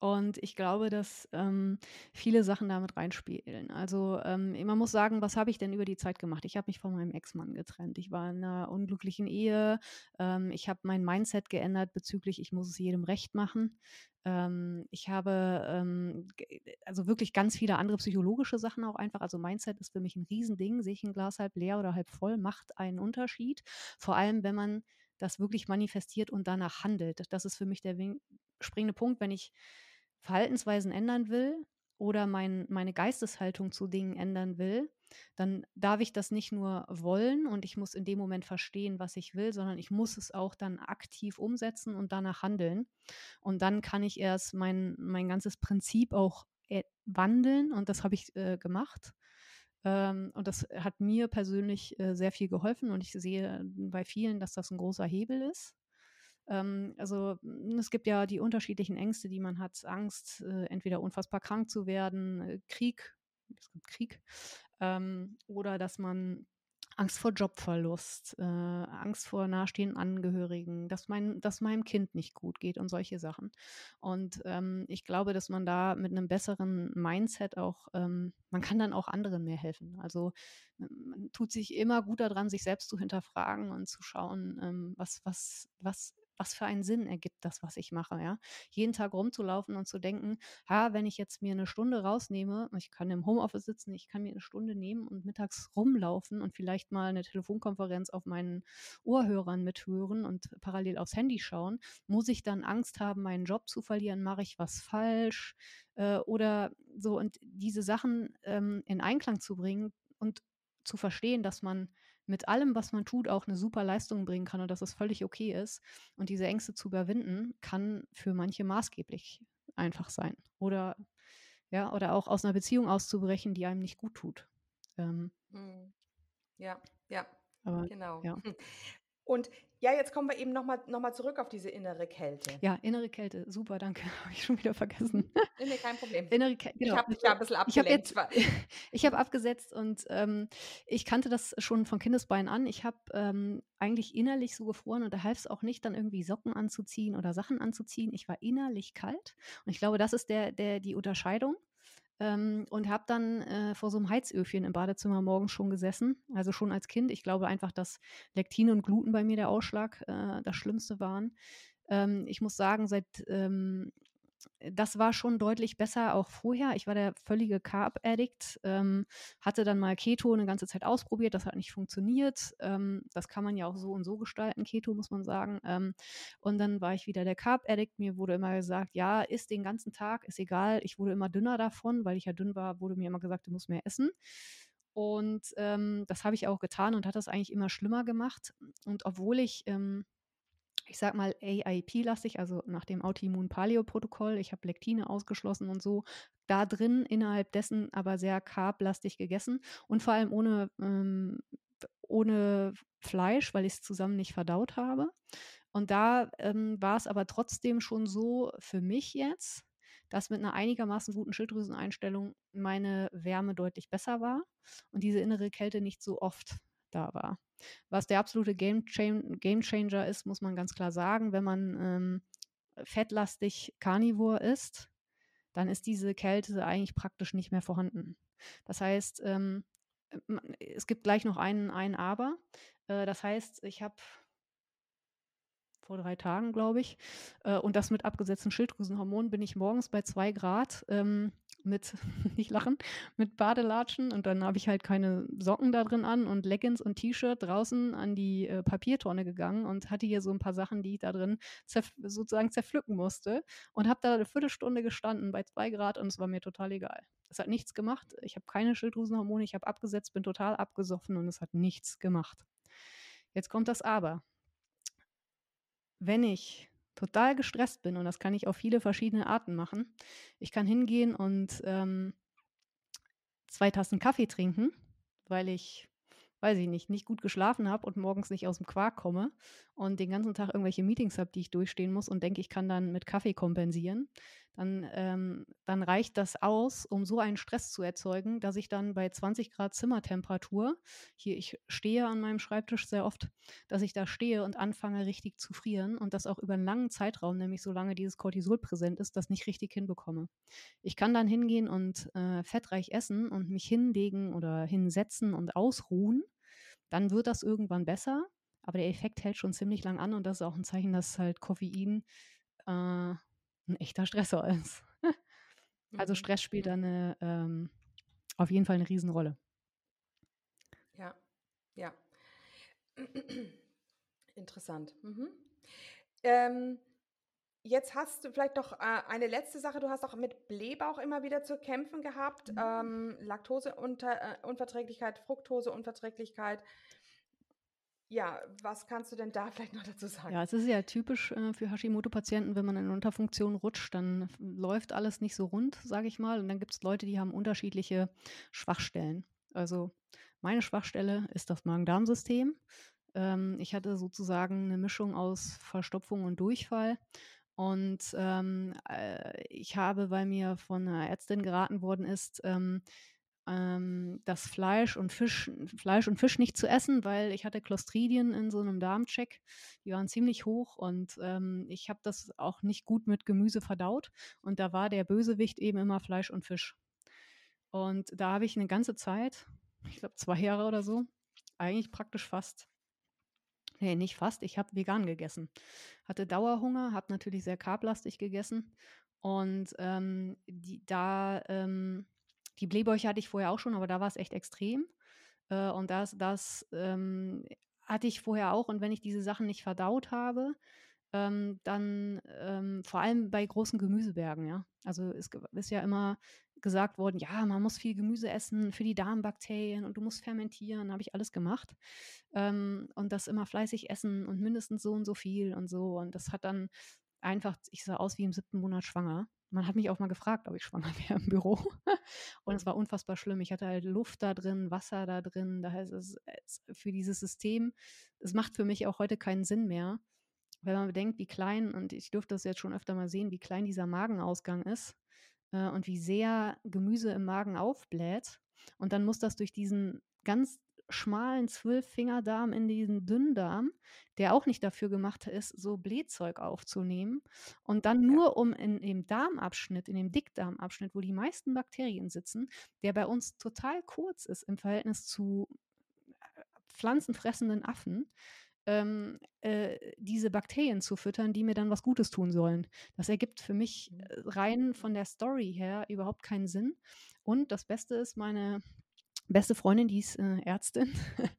Und ich glaube, dass ähm, viele Sachen damit reinspielen. Also ähm, man muss sagen, was habe ich denn über die Zeit gemacht? Ich habe mich von meinem Ex-Mann getrennt. Ich war in einer unglücklichen Ehe. Ähm, ich habe mein Mindset geändert bezüglich, ich muss es jedem recht machen. Ähm, ich habe ähm, also wirklich ganz viele andere psychologische Sachen auch einfach. Also Mindset ist für mich ein Riesending. Sehe ich ein Glas halb leer oder halb voll, macht einen Unterschied. Vor allem, wenn man das wirklich manifestiert und danach handelt. Das ist für mich der springende Punkt, wenn ich Verhaltensweisen ändern will oder mein, meine Geisteshaltung zu Dingen ändern will, dann darf ich das nicht nur wollen und ich muss in dem Moment verstehen, was ich will, sondern ich muss es auch dann aktiv umsetzen und danach handeln. Und dann kann ich erst mein, mein ganzes Prinzip auch äh, wandeln und das habe ich äh, gemacht. Ähm, und das hat mir persönlich äh, sehr viel geholfen und ich sehe bei vielen, dass das ein großer Hebel ist. Ähm, also hm, es gibt ja die unterschiedlichen Ängste, die man hat. Angst, äh, entweder unfassbar krank zu werden, äh, Krieg, es gibt Krieg, ähm, oder dass man Angst vor Jobverlust, äh, Angst vor nahestehenden Angehörigen, dass, mein, dass meinem Kind nicht gut geht und solche Sachen. Und ähm, ich glaube, dass man da mit einem besseren Mindset auch, ähm, man kann dann auch anderen mehr helfen. Also man tut sich immer gut daran, sich selbst zu hinterfragen und zu schauen, ähm, was, was, was was für einen Sinn ergibt das, was ich mache, ja. Jeden Tag rumzulaufen und zu denken, ha, wenn ich jetzt mir eine Stunde rausnehme, ich kann im Homeoffice sitzen, ich kann mir eine Stunde nehmen und mittags rumlaufen und vielleicht mal eine Telefonkonferenz auf meinen Ohrhörern mithören und parallel aufs Handy schauen, muss ich dann Angst haben, meinen Job zu verlieren, mache ich was falsch äh, oder so und diese Sachen ähm, in Einklang zu bringen und zu verstehen, dass man mit allem, was man tut, auch eine super Leistung bringen kann und dass es völlig okay ist. Und diese Ängste zu überwinden, kann für manche maßgeblich einfach sein. Oder ja, oder auch aus einer Beziehung auszubrechen, die einem nicht gut tut. Ähm, hm. ja, ja, aber, genau. Ja. [LAUGHS] Und ja, jetzt kommen wir eben nochmal noch mal zurück auf diese innere Kälte. Ja, innere Kälte, super, danke. [LAUGHS] Habe ich schon wieder vergessen. Nee, kein Problem. Innere Kälte, genau. Ich habe mich ja ein bisschen abgelenkt. [LAUGHS] Ich habe hab abgesetzt und ähm, ich kannte das schon von Kindesbeinen an. Ich habe ähm, eigentlich innerlich so gefroren und da half es auch nicht, dann irgendwie Socken anzuziehen oder Sachen anzuziehen. Ich war innerlich kalt und ich glaube, das ist der, der, die Unterscheidung. Ähm, und habe dann äh, vor so einem Heizöfchen im Badezimmer morgens schon gesessen, also schon als Kind. Ich glaube einfach, dass Lektin und Gluten bei mir der Ausschlag äh, das Schlimmste waren. Ähm, ich muss sagen, seit ähm, das war schon deutlich besser auch vorher. Ich war der völlige Carb-Addict, ähm, hatte dann mal Keto eine ganze Zeit ausprobiert, das hat nicht funktioniert. Ähm, das kann man ja auch so und so gestalten, Keto muss man sagen. Ähm, und dann war ich wieder der Carb-Addict. Mir wurde immer gesagt, ja, isst den ganzen Tag, ist egal. Ich wurde immer dünner davon, weil ich ja dünn war, wurde mir immer gesagt, du musst mehr essen. Und ähm, das habe ich auch getan und hat das eigentlich immer schlimmer gemacht. Und obwohl ich ähm, ich sag mal, AIP-lastig, also nach dem Autoimmun-Paleo-Protokoll. Ich habe Lektine ausgeschlossen und so. Da drin innerhalb dessen aber sehr carblastig gegessen und vor allem ohne, ähm, ohne Fleisch, weil ich es zusammen nicht verdaut habe. Und da ähm, war es aber trotzdem schon so für mich jetzt, dass mit einer einigermaßen guten Schilddrüseneinstellung meine Wärme deutlich besser war und diese innere Kälte nicht so oft da war. Was der absolute Game, Game Changer ist, muss man ganz klar sagen, wenn man ähm, fettlastig Carnivore ist, dann ist diese Kälte eigentlich praktisch nicht mehr vorhanden. Das heißt, ähm, es gibt gleich noch einen, einen Aber. Äh, das heißt, ich habe vor drei Tagen, glaube ich. Äh, und das mit abgesetzten Schilddrüsenhormonen bin ich morgens bei zwei Grad ähm, mit, [LAUGHS] nicht lachen, mit Badelatschen und dann habe ich halt keine Socken da drin an und Leggings und T-Shirt draußen an die äh, Papiertonne gegangen und hatte hier so ein paar Sachen, die ich da drin zerf sozusagen zerpflücken musste und habe da eine Viertelstunde gestanden bei zwei Grad und es war mir total egal. Es hat nichts gemacht. Ich habe keine Schilddrüsenhormone, ich habe abgesetzt, bin total abgesoffen und es hat nichts gemacht. Jetzt kommt das Aber wenn ich total gestresst bin, und das kann ich auf viele verschiedene Arten machen, ich kann hingehen und ähm, zwei Tassen Kaffee trinken, weil ich, weiß ich nicht, nicht gut geschlafen habe und morgens nicht aus dem Quark komme und den ganzen Tag irgendwelche Meetings habe, die ich durchstehen muss und denke, ich kann dann mit Kaffee kompensieren. Dann, ähm, dann reicht das aus, um so einen Stress zu erzeugen, dass ich dann bei 20 Grad Zimmertemperatur, hier, ich stehe an meinem Schreibtisch sehr oft, dass ich da stehe und anfange richtig zu frieren und das auch über einen langen Zeitraum, nämlich solange dieses Cortisol präsent ist, das nicht richtig hinbekomme. Ich kann dann hingehen und äh, fettreich essen und mich hinlegen oder hinsetzen und ausruhen. Dann wird das irgendwann besser, aber der Effekt hält schon ziemlich lang an und das ist auch ein Zeichen, dass halt Koffein äh, ein echter Stressor ist. [LAUGHS] also Mhm. Stress spielt Mhm. da eine, ähm, auf jeden Fall eine Riesenrolle. Ja, ja. [CLEARS THROAT] Interessant. Mhm. Ähm, jetzt hast du vielleicht noch äh, eine letzte Sache. Du hast auch mit Blähbauch immer wieder zu kämpfen gehabt. Ähm, Laktoseunverträglichkeit, Fructoseunverträglichkeit. Ja, was kannst du denn da [LAUGHS] vielleicht noch dazu sagen? Ja, es ist ja typisch äh, für Hashimoto-Patienten, wenn man in Unterfunktion rutscht, dann läuft alles nicht so rund, sage ich mal. Und dann gibt es Leute, die haben unterschiedliche Schwachstellen. Also meine Schwachstelle ist das Magen-Darm-System. Ähm, ich hatte sozusagen eine Mischung aus Verstopfung und Durchfall. Und ähm, äh, ich habe, weil mir von einer Ärztin geraten worden ist, ähm, ähm, das Fleisch und Fisch, Fleisch und Fisch nicht zu essen, weil ich hatte Clostridien in so einem Darmcheck. Die waren ziemlich hoch und ähm, ich habe das auch nicht gut mit Gemüse verdaut. Und da war der Bösewicht eben immer Fleisch und Fisch. Und da habe ich eine ganze Zeit, ich glaube zwei Jahre oder so, eigentlich praktisch fast Nee, nicht fast. Ich habe vegan gegessen. Hatte Dauerhunger, habe natürlich sehr karblastig gegessen. Und ähm, die, da, ähm, die Blähbäuche hatte ich vorher auch schon, aber da war es echt extrem. Äh, und das, das ähm, hatte ich vorher auch. Und wenn ich diese Sachen nicht verdaut habe, ähm, dann ähm, vor allem bei großen Gemüsebergen, ja. Also es ist ja immer gesagt worden, ja, man muss viel Gemüse essen für die Darmbakterien und du musst fermentieren, habe ich alles gemacht. Ähm, und das immer fleißig essen und mindestens so und so viel und so. Und das hat dann einfach, ich sah aus wie im siebten Monat schwanger. Man hat mich auch mal gefragt, ob ich schwanger [LAUGHS] wäre im Büro. Und es war unfassbar schlimm. Ich hatte halt Luft da drin, Wasser da drin. Daher ist es, es für dieses System, es macht für mich auch heute keinen Sinn mehr, wenn man bedenkt, wie klein, und ich durfte das jetzt schon öfter mal sehen, wie klein dieser Magenausgang ist äh, und wie sehr Gemüse im Magen aufbläht. Und dann muss das durch diesen ganz schmalen Zwölffingerdarm in diesen Dünndarm, der auch nicht dafür gemacht ist, so Blähzeug aufzunehmen. Und dann Ja. nur um in dem Darmabschnitt, in dem Dickdarmabschnitt, wo die meisten Bakterien sitzen, der bei uns total kurz ist im Verhältnis zu äh, pflanzenfressenden Affen, ähm, äh, diese Bakterien zu füttern, die mir dann was Gutes tun sollen. Das ergibt für mich Mhm. äh, rein von der Story her überhaupt keinen Sinn. Und das Beste ist, meine beste Freundin, die ist äh, Ärztin, [LAUGHS]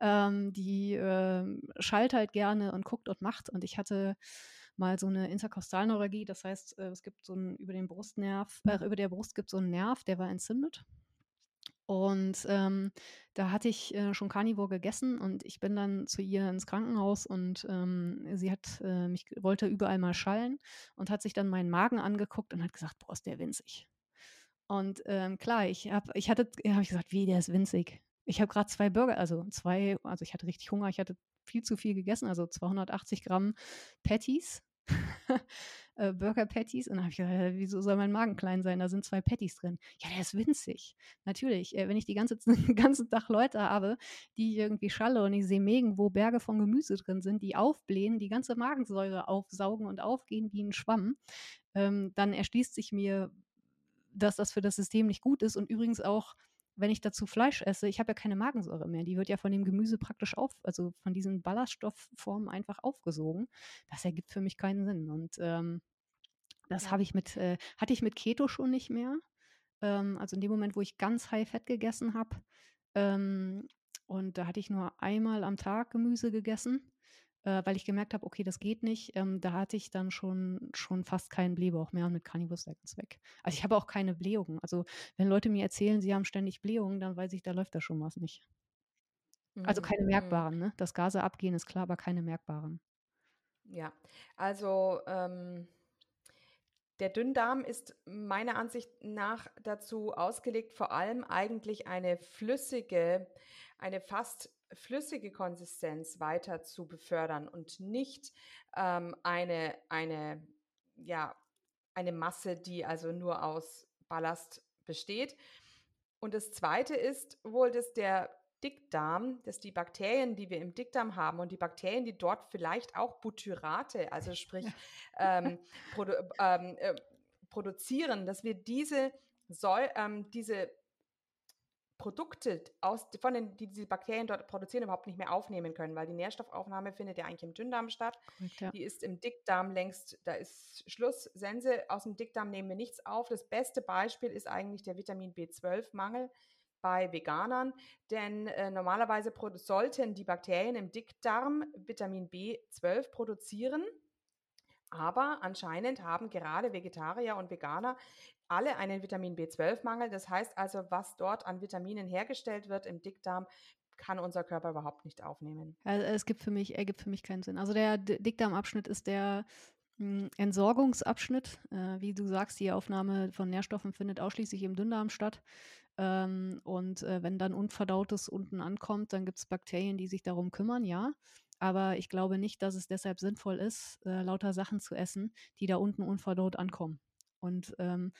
ähm, die ähm, schallt halt gerne und guckt und macht. Und ich hatte mal so eine Interkostalneuralgie, das heißt, äh, es gibt so einen über den Brustnerv, äh, über der Brust gibt so einen Nerv, der war entzündet. Und ähm, da hatte ich äh, schon Carnivore gegessen und ich bin dann zu ihr ins Krankenhaus und ähm, sie hat äh, mich wollte überall mal schallen und hat sich dann meinen Magen angeguckt und hat gesagt, boah, ist der winzig. Und ähm, klar, ich habe ich hatte habe ich gesagt, wie der ist winzig. Ich habe gerade zwei Burger, also zwei, also ich hatte richtig Hunger, ich hatte viel zu viel gegessen, also 280 Gramm Patties. [LAUGHS] äh, Burger Patties und dann habe ich gesagt, wieso soll mein Magen klein sein? Da sind zwei Patties drin. Ja, der ist winzig. Natürlich, äh, wenn ich die ganze, [LAUGHS] den ganzen Tag Leute habe, die ich irgendwie schalle und ich sehe Mägen, wo Berge von Gemüse drin sind, die aufblähen, die ganze Magensäure aufsaugen und aufgehen wie ein Schwamm, ähm, dann erschließt sich mir, dass das für das System nicht gut ist und übrigens auch wenn ich dazu Fleisch esse, ich habe ja keine Magensäure mehr. Die wird ja von dem Gemüse praktisch auf, also von diesen Ballaststoffformen einfach aufgesogen. Das ergibt für mich keinen Sinn. Und ähm, das Ja. habe ich mit, äh, hatte ich mit Keto schon nicht mehr. Ähm, also in dem Moment, wo ich ganz high Fett gegessen habe. Ähm, und da hatte ich nur einmal am Tag Gemüse gegessen, äh, weil ich gemerkt habe, okay, das geht nicht. Ähm, da hatte ich dann schon, schon fast keinen Blähbauch mehr und mit Carnivus ganz weg. Also ich habe auch keine Blähungen. Also wenn Leute mir erzählen, sie haben ständig Blähungen, dann weiß ich, da läuft da schon was nicht. Also Mhm. keine Mhm. merkbaren, ne? Das Gase abgehen ist klar, aber keine merkbaren. Ja, also ähm, der Dünndarm ist meiner Ansicht nach dazu ausgelegt, vor allem eigentlich eine flüssige, eine fast flüssige Konsistenz weiter zu befördern und nicht ähm, eine, eine, ja, eine Masse, die also nur aus Ballast besteht. Und das Zweite ist wohl, dass der Dickdarm, dass die Bakterien, die wir im Dickdarm haben und die Bakterien, die dort vielleicht auch Butyrate, also [LAUGHS] sprich ähm, [LAUGHS] produ ähm, äh, produzieren, dass wir diese, Säu ähm, diese Produkte, aus, von den, die diese Bakterien dort produzieren, überhaupt nicht mehr aufnehmen können, weil die Nährstoffaufnahme findet ja eigentlich im Dünndarm statt. Ja. Die ist im Dickdarm längst, da ist Schluss. Sense, aus dem Dickdarm nehmen wir nichts auf. Das beste Beispiel ist eigentlich der Vitamin B12-Mangel bei Veganern, denn äh, normalerweise sollten die Bakterien im Dickdarm Vitamin B12 produzieren. Aber anscheinend haben gerade Vegetarier und Veganer alle einen Vitamin B12-Mangel. Das heißt also, was dort an Vitaminen hergestellt wird im Dickdarm, kann unser Körper überhaupt nicht aufnehmen. Also es gibt für mich, ergibt für mich keinen Sinn. Also der Dickdarmabschnitt ist der hm, Entsorgungsabschnitt. Äh, wie du sagst, die Aufnahme von Nährstoffen findet ausschließlich im Dünndarm statt. Ähm, und äh, wenn dann Unverdautes unten ankommt, dann gibt es Bakterien, die sich darum kümmern, ja. Aber ich glaube nicht, dass es deshalb sinnvoll ist, äh, lauter Sachen zu essen, die da unten unverdaut ankommen. Und ähm,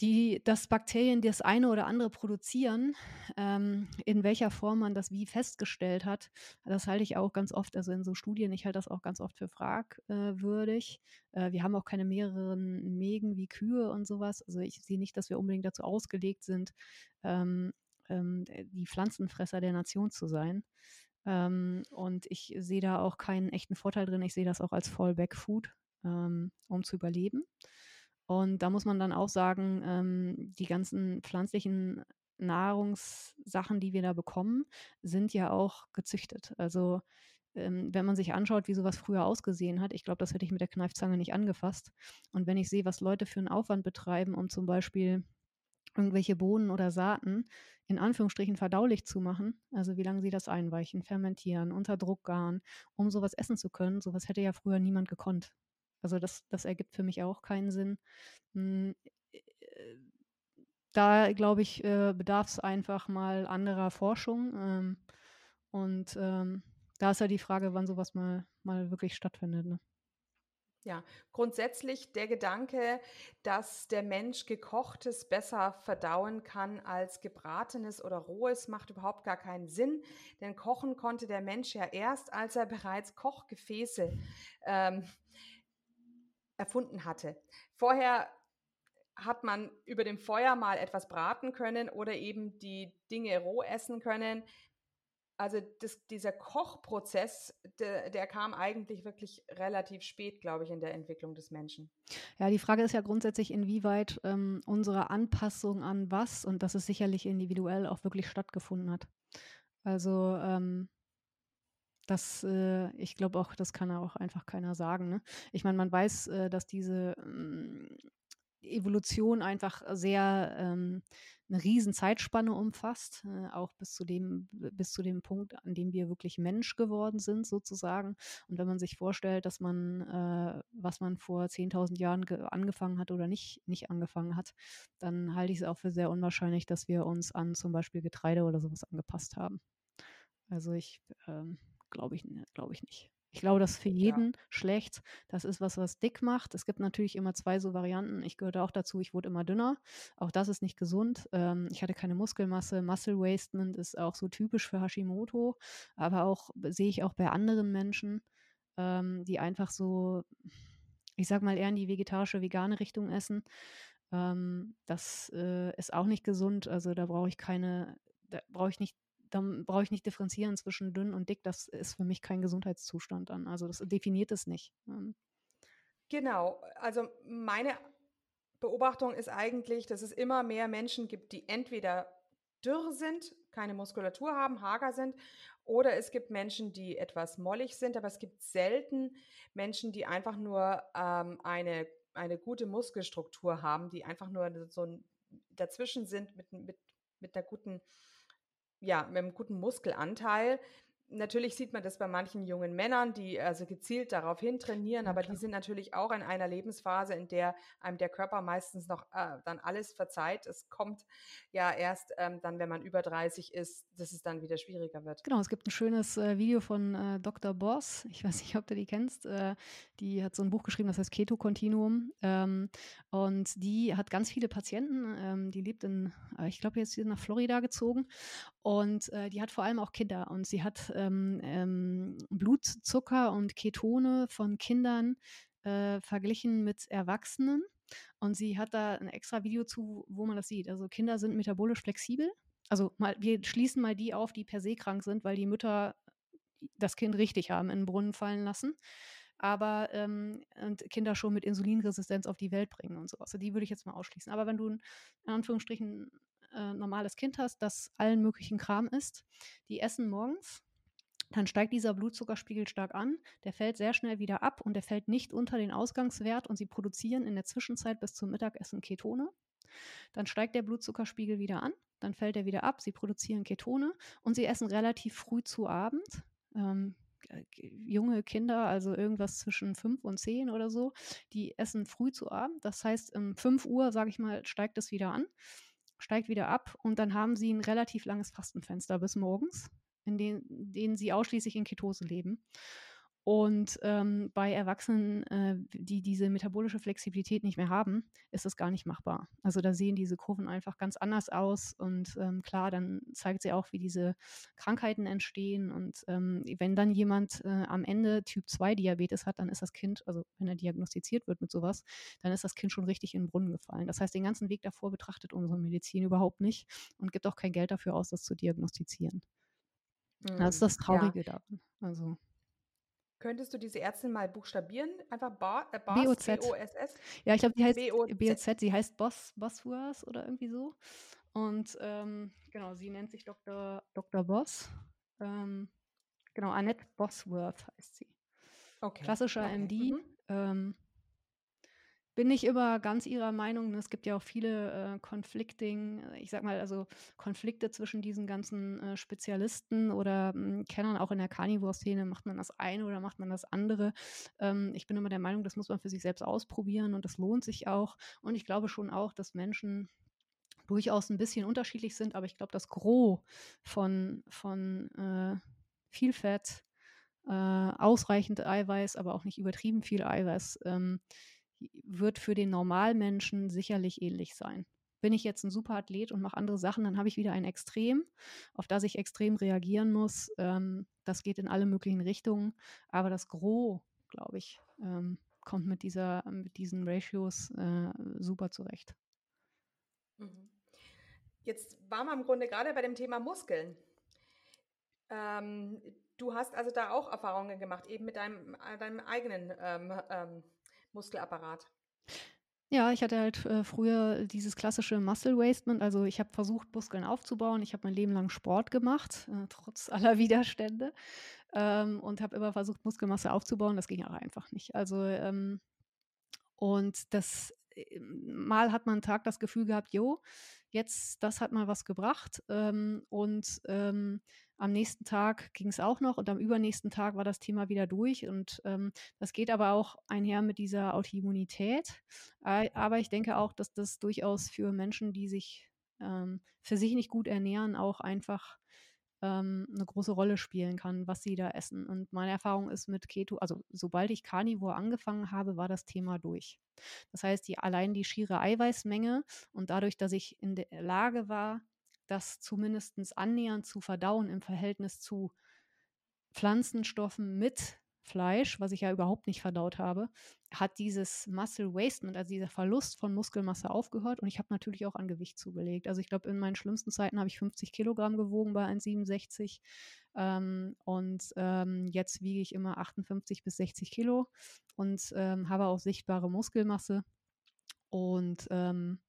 die, dass Bakterien das eine oder andere produzieren, ähm, in welcher Form man das wie festgestellt hat, das halte ich auch ganz oft, also in so Studien, ich halte das auch ganz oft für fragwürdig. Äh, wir haben auch keine mehreren Mägen wie Kühe und sowas. Also ich sehe nicht, dass wir unbedingt dazu ausgelegt sind, ähm, ähm, die Pflanzenfresser der Nation zu sein. Ähm, und ich sehe da auch keinen echten Vorteil drin. Ich sehe das auch als Fallback-Food, ähm, um zu überleben. Und da muss man dann auch sagen, ähm, die ganzen pflanzlichen Nahrungssachen, die wir da bekommen, sind ja auch gezüchtet. Also ähm, wenn man sich anschaut, wie sowas früher ausgesehen hat, ich glaube, das hätte ich mit der Kneifzange nicht angefasst. Und wenn ich sehe, was Leute für einen Aufwand betreiben, um zum Beispiel irgendwelche Bohnen oder Saaten in Anführungsstrichen verdaulich zu machen, also wie lange sie das einweichen, fermentieren, unter Druck garen, um sowas essen zu können, sowas hätte ja früher niemand gekonnt. Also das, das ergibt für mich auch keinen Sinn. Hm, äh, da, glaube ich, äh, bedarf es einfach mal anderer Forschung. Ähm, und ähm, da ist ja die Frage, wann sowas mal, mal wirklich stattfindet. Ne? Ja, grundsätzlich der Gedanke, dass der Mensch gekochtes besser verdauen kann als gebratenes oder rohes, macht überhaupt gar keinen Sinn. Denn kochen konnte der Mensch ja erst, als er bereits Kochgefäße ähm, erfunden hatte. Vorher hat man über dem Feuer mal etwas braten können oder eben die Dinge roh essen können. Also das, dieser Kochprozess, der, der, kam eigentlich wirklich relativ spät, glaube ich, in der Entwicklung des Menschen. Ja, die Frage ist ja grundsätzlich, inwieweit ähm, unsere Anpassung an was, und das ist sicherlich individuell, auch wirklich stattgefunden hat. Also ähm, das, äh, ich glaube auch, das kann auch einfach keiner sagen. Ne? Ich meine, man weiß, äh, dass diese ähm, Evolution einfach sehr ähm, eine riesen Zeitspanne umfasst, äh, auch bis zu dem bis zu dem Punkt, an dem wir wirklich Mensch geworden sind sozusagen. Und wenn man sich vorstellt, dass man äh, was man vor 10.000 Jahren angefangen hat oder nicht nicht angefangen hat, dann halte ich es auch für sehr unwahrscheinlich, dass wir uns an zum Beispiel Getreide oder sowas angepasst haben. Also ich ähm, Glaube ich, glaube ich nicht. Ich glaube, das ist für jeden ja. schlecht. Das ist was, was dick macht. Es gibt natürlich immer zwei so Varianten. Ich gehörte auch dazu, ich wurde immer dünner. Auch das ist nicht gesund. Ähm, ich hatte keine Muskelmasse. Muscle Wastement ist auch so typisch für Hashimoto. Aber auch sehe ich auch bei anderen Menschen, ähm, die einfach so, ich sag mal, eher in die vegetarische, vegane Richtung essen. Ähm, das äh, ist auch nicht gesund. Also da brauche ich keine, da brauche ich nicht dann brauche ich nicht differenzieren zwischen dünn und dick. Das ist für mich kein Gesundheitszustand dann. Also das definiert es nicht. Ähm. Genau. Also meine Beobachtung ist eigentlich, dass es immer mehr Menschen gibt, die entweder dürr sind, keine Muskulatur haben, hager sind, oder es gibt Menschen, die etwas mollig sind, aber es gibt selten Menschen, die einfach nur ähm, eine, eine gute Muskelstruktur haben, die einfach nur so dazwischen sind mit, mit, mit einer guten ja, mit einem guten Muskelanteil. Natürlich sieht man das bei manchen jungen Männern, die also gezielt darauf hin trainieren, Ja, aber die klar. sind natürlich auch in einer Lebensphase, in der einem der Körper meistens noch äh, dann alles verzeiht. Es kommt ja erst ähm, dann, wenn man über 30 ist, dass es dann wieder schwieriger wird. Genau, es gibt ein schönes äh, Video von äh, Dr. Boss. Ich weiß nicht, ob du die kennst. Äh, die hat so ein Buch geschrieben, das heißt Keto Continuum. Ähm, und die hat ganz viele Patienten. Ähm, die lebt in, äh, ich glaube, jetzt ist sie nach Florida gezogen. Und äh, die hat vor allem auch Kinder. Und sie hat ähm, ähm, Blutzucker und Ketone von Kindern äh, verglichen mit Erwachsenen. Und sie hat da ein extra Video zu, wo man das sieht. Also Kinder sind metabolisch flexibel. Also mal, wir schließen mal die auf, die per se krank sind, weil die Mütter das Kind richtig haben in den Brunnen fallen lassen. Aber ähm, und Kinder schon mit Insulinresistenz auf die Welt bringen und sowas. Also die würde ich jetzt mal ausschließen. Aber wenn du in Anführungsstrichen äh, normales Kind hast, das allen möglichen Kram isst, die essen morgens, dann steigt dieser Blutzuckerspiegel stark an, der fällt sehr schnell wieder ab und der fällt nicht unter den Ausgangswert und sie produzieren in der Zwischenzeit bis zum Mittagessen Ketone. Dann steigt der Blutzuckerspiegel wieder an, dann fällt er wieder ab, sie produzieren Ketone und sie essen relativ früh zu Abend. Ähm, junge Kinder, also irgendwas zwischen fünf und zehn oder so, die essen früh zu Abend. Das heißt, um 5 Uhr, sage ich mal, steigt es wieder an, steigt wieder ab und dann haben sie ein relativ langes Fastenfenster bis morgens, in denen, sie ausschließlich in Ketose leben. Und ähm, bei Erwachsenen, äh, die diese metabolische Flexibilität nicht mehr haben, ist es gar nicht machbar. Also da sehen diese Kurven einfach ganz anders aus. Und ähm, klar, dann zeigt sie auch, wie diese Krankheiten entstehen. Und ähm, wenn dann jemand äh, am Ende Typ 2 Diabetes hat, dann ist das Kind, also wenn er diagnostiziert wird mit sowas, dann ist das Kind schon richtig in den Brunnen gefallen. Das heißt, den ganzen Weg davor betrachtet unsere Medizin überhaupt nicht und gibt auch kein Geld dafür aus, das zu diagnostizieren. Das ist Hm, das ja. Traurige daran. Also. Könntest du diese Ärztin mal buchstabieren? Einfach Ba- äh, Boss, BOZ. B-O-S-S? Ja, ich glaube, die heißt B-O-Z. BOZ, sie heißt Boss, Bosworth oder irgendwie so. Und ähm, genau, sie nennt sich Dr. Dr. Boss. Ähm, genau, Annette Bosworth heißt sie. Okay, Klassischer okay. MD. Mhm. Ähm, bin nicht immer ganz ihrer Meinung. ne? Es gibt ja auch viele äh, Conflicting, äh, ich sag mal, also Konflikte zwischen diesen ganzen äh, Spezialisten oder mh, Kennern auch in der Carnivore-Szene. Macht man das eine oder macht man das andere? Ähm, ich bin immer der Meinung, das muss man für sich selbst ausprobieren und das lohnt sich auch. Und ich glaube schon auch, dass Menschen durchaus ein bisschen unterschiedlich sind, aber ich glaube, das Gros von, von äh, viel Fett, äh, ausreichend Eiweiß, aber auch nicht übertrieben viel Eiweiß, ähm, wird für den Normalmenschen sicherlich ähnlich sein. Bin ich jetzt ein Superathlet und mache andere Sachen, dann habe ich wieder ein Extrem, auf das ich extrem reagieren muss. Ähm, das geht in alle möglichen Richtungen, aber das Gros, glaube ich, ähm, kommt mit, dieser, mit diesen Ratios äh, super zurecht. Mhm. Jetzt waren wir im Grunde gerade bei dem Thema Muskeln. Ähm, du hast also da auch Erfahrungen gemacht, eben mit deinem, äh, deinem eigenen ähm, ähm, Muskelapparat. Ja, ich hatte halt äh, früher dieses klassische Muscle Wastement. Also ich habe versucht, Muskeln aufzubauen. Ich habe mein Leben lang Sport gemacht, äh, trotz [LAUGHS] aller Widerstände. Ähm, und habe immer versucht, Muskelmasse aufzubauen. Das ging aber einfach nicht. Also, ähm, und das äh, mal hat man einen Tag das Gefühl gehabt, jo, jetzt, das hat mal was gebracht. Ähm, und ähm, am nächsten Tag ging es auch noch und am übernächsten Tag war das Thema wieder durch. Und ähm, das geht aber auch einher mit dieser Autoimmunität. Aber ich denke auch, dass das durchaus für Menschen, die sich ähm, für sich nicht gut ernähren, auch einfach ähm, eine große Rolle spielen kann, was sie da essen. Und meine Erfahrung ist mit Keto, also sobald ich Carnivore angefangen habe, war das Thema durch. Das heißt, die, allein die schiere Eiweißmenge und dadurch, dass ich in der Lage war, das zumindest annähernd zu verdauen im Verhältnis zu Pflanzenstoffen mit Fleisch, was ich ja überhaupt nicht verdaut habe, hat dieses Muscle Wastement, also dieser Verlust von Muskelmasse aufgehört und ich habe natürlich auch an Gewicht zugelegt. Also ich glaube, in meinen schlimmsten Zeiten habe ich 50 Kilogramm gewogen bei 1,67 ähm, und ähm, jetzt wiege ich immer 58 bis 60 Kilo und ähm, habe auch sichtbare Muskelmasse und ähm,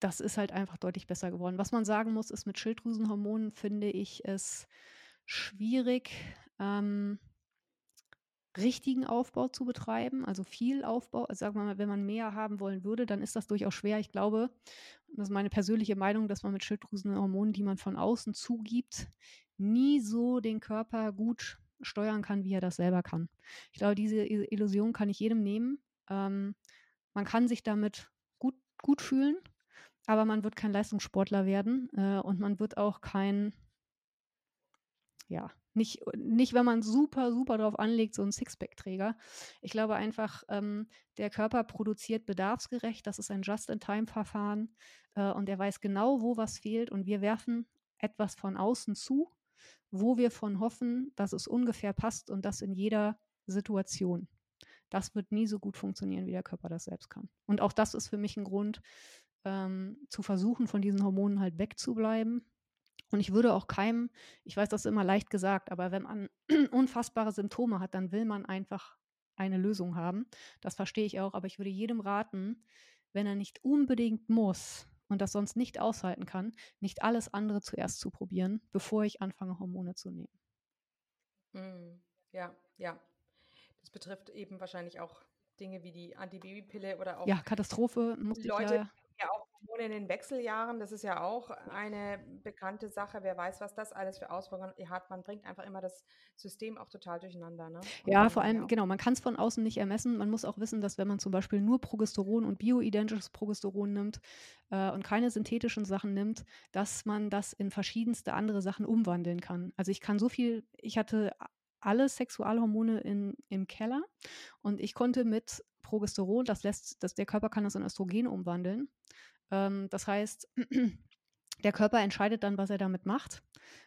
das ist halt einfach deutlich besser geworden. Was man sagen muss, ist mit Schilddrüsenhormonen finde ich es schwierig, ähm, richtigen Aufbau zu betreiben, also viel Aufbau. Also sagen wir mal, wenn man mehr haben wollen würde, dann ist das durchaus schwer. Ich glaube, das ist meine persönliche Meinung, dass man mit Schilddrüsenhormonen, die man von außen zugibt, nie so den Körper gut steuern kann, wie er das selber kann. Ich glaube, diese Illusion kann ich jedem nehmen. Ähm, man kann sich damit gut, gut fühlen, aber man wird kein Leistungssportler werden äh, und man wird auch kein, ja, nicht, nicht, wenn man super, super drauf anlegt, so ein Sixpack-Träger. Ich glaube einfach, ähm, der Körper produziert bedarfsgerecht. Das ist ein Just-in-Time-Verfahren äh, und er weiß genau, wo was fehlt und wir werfen etwas von außen zu, wo wir von hoffen, dass es ungefähr passt und das in jeder Situation. Das wird nie so gut funktionieren, wie der Körper das selbst kann. Und auch das ist für mich ein Grund, ähm, zu versuchen, von diesen Hormonen halt wegzubleiben und ich würde auch keinem, ich weiß, das ist immer leicht gesagt, aber wenn man [CLEARS THROAT] unfassbare Symptome hat, dann will man einfach eine Lösung haben. Das verstehe ich auch, aber ich würde jedem raten, wenn er nicht unbedingt muss und das sonst nicht aushalten kann, nicht alles andere zuerst zu probieren, bevor ich anfange, Hormone zu nehmen. Mm, ja, ja. Das betrifft eben wahrscheinlich auch Dinge wie die Antibabypille oder auch ja, Katastrophe muss Leute, ja, ja auch Hormone in den Wechseljahren, das ist ja auch eine bekannte Sache. Wer weiß, was das alles für Auswirkungen hat. Man bringt einfach immer das System auch total durcheinander. Ne? Ja, vor allem, genau, man kann es von außen nicht ermessen. Man muss auch wissen, dass wenn man zum Beispiel nur Progesteron und bioidentisches Progesteron nimmt äh, und keine synthetischen Sachen nimmt, dass man das in verschiedenste andere Sachen umwandeln kann. Also ich kann so viel, ich hatte alle Sexualhormone in, im Keller und ich konnte mit Progesteron, das lässt, das, der Körper kann das in Östrogen umwandeln. Ähm, das heißt, [CLEARS THROAT] der Körper entscheidet dann, was er damit macht.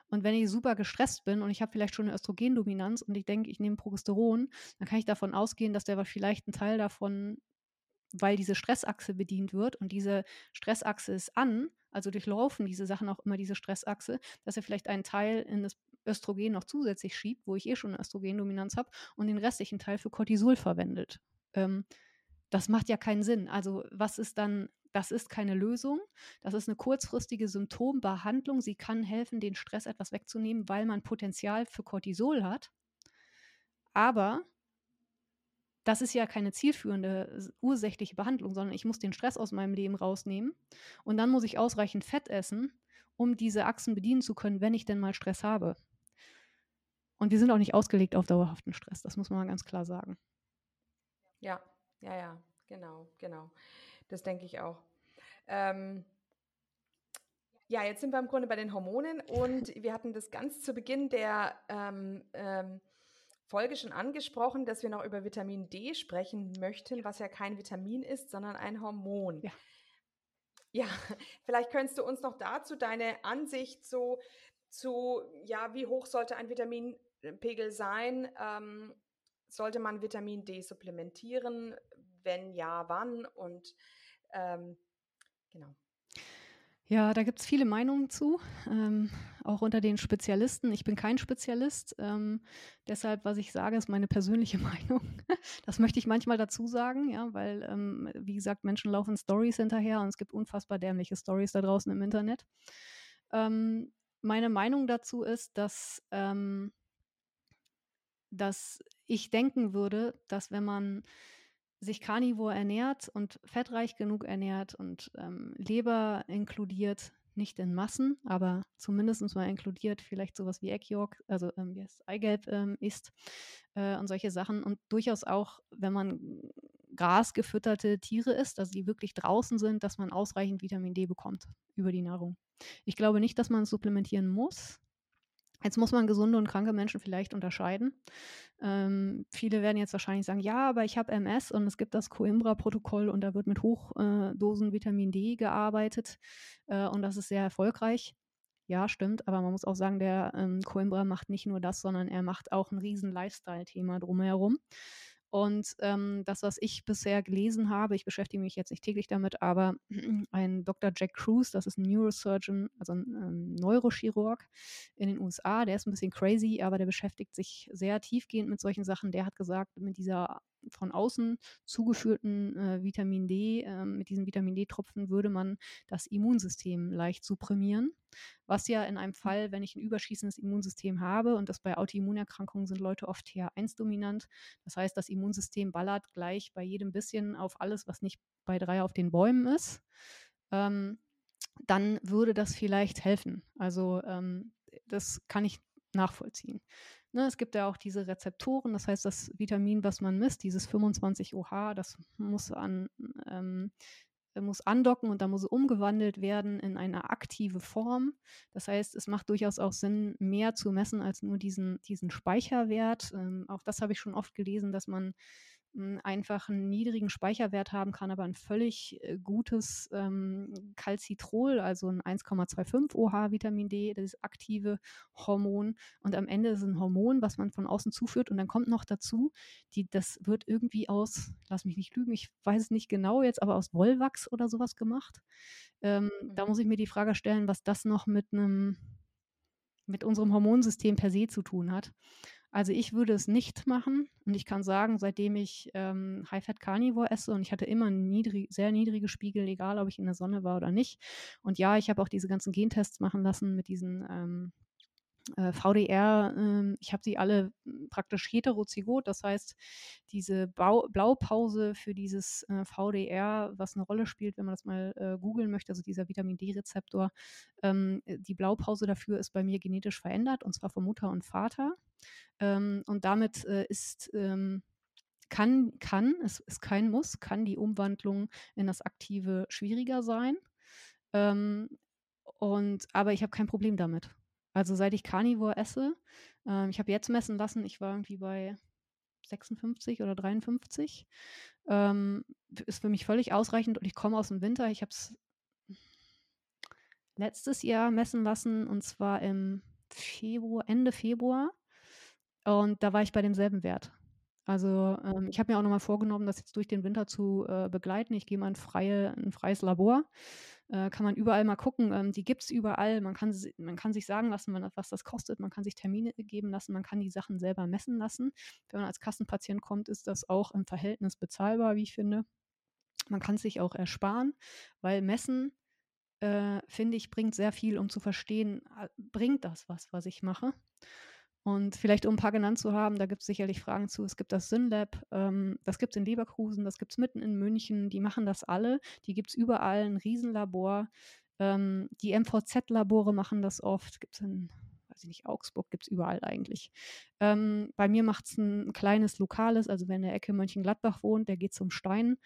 Und wenn ich super gestresst bin und ich habe vielleicht schon eine Östrogendominanz und ich denke, ich nehme Progesteron, dann kann ich davon ausgehen, dass der vielleicht einen Teil davon, weil diese Stressachse bedient wird und diese Stressachse ist an, also durchlaufen diese Sachen auch immer diese Stressachse, dass er vielleicht einen Teil in das Östrogen noch zusätzlich schiebt, wo ich eh schon eine Östrogendominanz habe, und den restlichen Teil für Cortisol verwendet. Ähm, das macht ja keinen Sinn. Also was ist dann das ist keine Lösung. Das ist eine kurzfristige Symptombehandlung. Sie kann helfen, den Stress etwas wegzunehmen, weil man Potenzial für Cortisol hat. Aber das ist ja keine zielführende ursächliche Behandlung, sondern ich muss den Stress aus meinem Leben rausnehmen und dann muss ich ausreichend Fett essen, um diese Achsen bedienen zu können, wenn ich denn mal Stress habe. Und die sind auch nicht ausgelegt auf dauerhaften Stress, das muss man ganz klar sagen. Ja, ja, ja, genau, genau. Das denke ich auch. Ähm, ja, jetzt sind wir im Grunde bei den Hormonen und wir hatten das ganz zu Beginn der ähm, ähm, Folge schon angesprochen, dass wir noch über Vitamin D sprechen möchten, was ja kein Vitamin ist, sondern ein Hormon. Ja. Ja, vielleicht könntest du uns noch dazu deine Ansicht so zu, ja, wie hoch sollte ein Vitaminpegel sein? Ähm, sollte man Vitamin D supplementieren? Wenn ja, wann? Und ähm, genau. Ja, da gibt es viele Meinungen zu, ähm, auch unter den Spezialisten. Ich bin kein Spezialist, ähm, deshalb, was ich sage, ist meine persönliche [LAUGHS] Meinung. das möchte ich manchmal dazu sagen, ja, weil, ähm, wie gesagt, Menschen laufen Stories hinterher und es gibt unfassbar dämliche Stories da draußen im Internet. Ähm, meine Meinung dazu ist, dass, ähm, dass ich denken würde, dass wenn man sich karnivor ernährt und fettreich genug ernährt und ähm, Leber inkludiert, nicht in Massen, aber zumindest mal inkludiert, vielleicht sowas wie Eggyolk, also ähm, wie es Eigelb ähm, isst äh, und solche Sachen. Und durchaus auch, wenn man grasgefütterte Tiere isst, also die wirklich draußen sind, dass man ausreichend Vitamin D bekommt über die Nahrung. Ich glaube nicht, dass man es supplementieren muss. Jetzt muss man gesunde und kranke Menschen vielleicht unterscheiden. Ähm, viele werden jetzt wahrscheinlich sagen, ja, aber ich habe MS und es gibt das Coimbra-Protokoll und da wird mit Hochdosen äh, Vitamin D gearbeitet äh, und das ist sehr erfolgreich. Ja, stimmt, aber man muss auch sagen, der ähm, Coimbra macht nicht nur das, sondern er macht auch ein riesen Lifestyle-Thema drumherum. Und ähm, das, was ich bisher gelesen habe, ich beschäftige mich jetzt nicht täglich damit, aber [CLEARS THROAT] ein Dr. Jack Cruz, das ist ein Neurosurgeon, also ein ähm, Neurochirurg in den USA, der ist ein bisschen crazy, aber der beschäftigt sich sehr tiefgehend mit solchen Sachen. Der hat gesagt, mit dieser von außen zugeführten äh, Vitamin D, äh, mit diesen Vitamin D-Tropfen würde man das Immunsystem leicht supprimieren. Was ja in einem. Fall, wenn ich ein überschießendes Immunsystem habe, und das bei Autoimmunerkrankungen sind Leute oft TH1-dominant, das heißt, das Immunsystem ballert gleich bei jedem bisschen auf alles, was nicht bei drei auf den Bäumen ist, ähm, dann würde das vielleicht helfen. Also ähm, das kann ich nachvollziehen. Ne, es gibt ja auch diese Rezeptoren, das heißt, das Vitamin, was man misst, dieses 25-OH, das muss an ähm, muss andocken und dann muss umgewandelt werden in eine aktive Form. Das heißt, es macht durchaus auch Sinn, mehr zu messen als nur diesen, diesen Speicherwert. Ähm, auch das habe ich schon oft gelesen, dass man einfach einen niedrigen Speicherwert haben kann, aber ein völlig äh, gutes ähm, Calcitrol, also ein 1,25 OH Vitamin D, das aktive Hormon. Und am Ende ist es ein Hormon, was man von außen zuführt. Und dann kommt noch dazu, die, das wird irgendwie aus, lass mich nicht lügen, ich weiß es nicht genau jetzt, aber aus Wollwachs oder sowas gemacht. Ähm, mhm. Da muss ich mir die Frage stellen, was das noch mit einem mit unserem Hormonsystem per se zu tun hat. Also ich würde es nicht machen und ich kann sagen, seitdem ich ähm, High-Fat Carnivore esse und ich hatte immer niedrig, sehr niedrige Spiegel, egal ob ich in der Sonne war oder nicht. Und ja, ich habe auch diese ganzen Gentests machen lassen mit diesen ähm, äh, VDR, äh, ich habe sie alle hm, praktisch heterozygot, das heißt, diese Blaupause für dieses äh, VDR, was eine Rolle spielt, wenn man das mal äh, googeln möchte, also dieser Vitamin D-Rezeptor, ähm, äh, die Blaupause dafür ist bei mir genetisch verändert und zwar von Mutter und Vater. Ähm, und damit äh, ist ähm, kann, kann, es ist kein Muss, kann die Umwandlung in das Aktive schwieriger sein. Ähm, und, aber ich habe kein Problem damit. Also seit ich Carnivore esse, ähm, ich habe jetzt messen lassen, ich war irgendwie bei 56 oder 53. Ähm, ist für mich völlig ausreichend und ich komme aus dem Winter. Ich habe es letztes Jahr messen lassen und zwar im Februar, Ende Februar. Und da war ich bei demselben Wert. Also ähm, ich habe mir auch nochmal vorgenommen, das jetzt durch den Winter zu äh, begleiten. Ich gehe mal in freie, ein freies Labor. Äh, kann man überall mal gucken. Ähm, die gibt es überall. Man kann, man kann sich sagen lassen, was das kostet. Man kann sich Termine geben lassen. Man kann die Sachen selber messen lassen. Wenn man als Kassenpatient kommt, ist das auch im Verhältnis bezahlbar, wie ich finde. Man kann es sich auch ersparen, weil Messen, äh, finde ich, bringt sehr viel, um zu verstehen, bringt das was, was ich mache. Und vielleicht, um ein paar genannt zu haben, da gibt es sicherlich Fragen zu. Es gibt das SynLab, ähm, das gibt es in Leverkusen, das gibt es mitten in München, die machen das alle. Die gibt es überall, ein Riesenlabor. Ähm, die MVZ-Labore machen das oft, gibt es in, weiß ich nicht, Augsburg, gibt es überall eigentlich. Ähm, bei mir macht es ein kleines lokales, also wer in der Ecke Mönchengladbach wohnt, der geht zum Stein.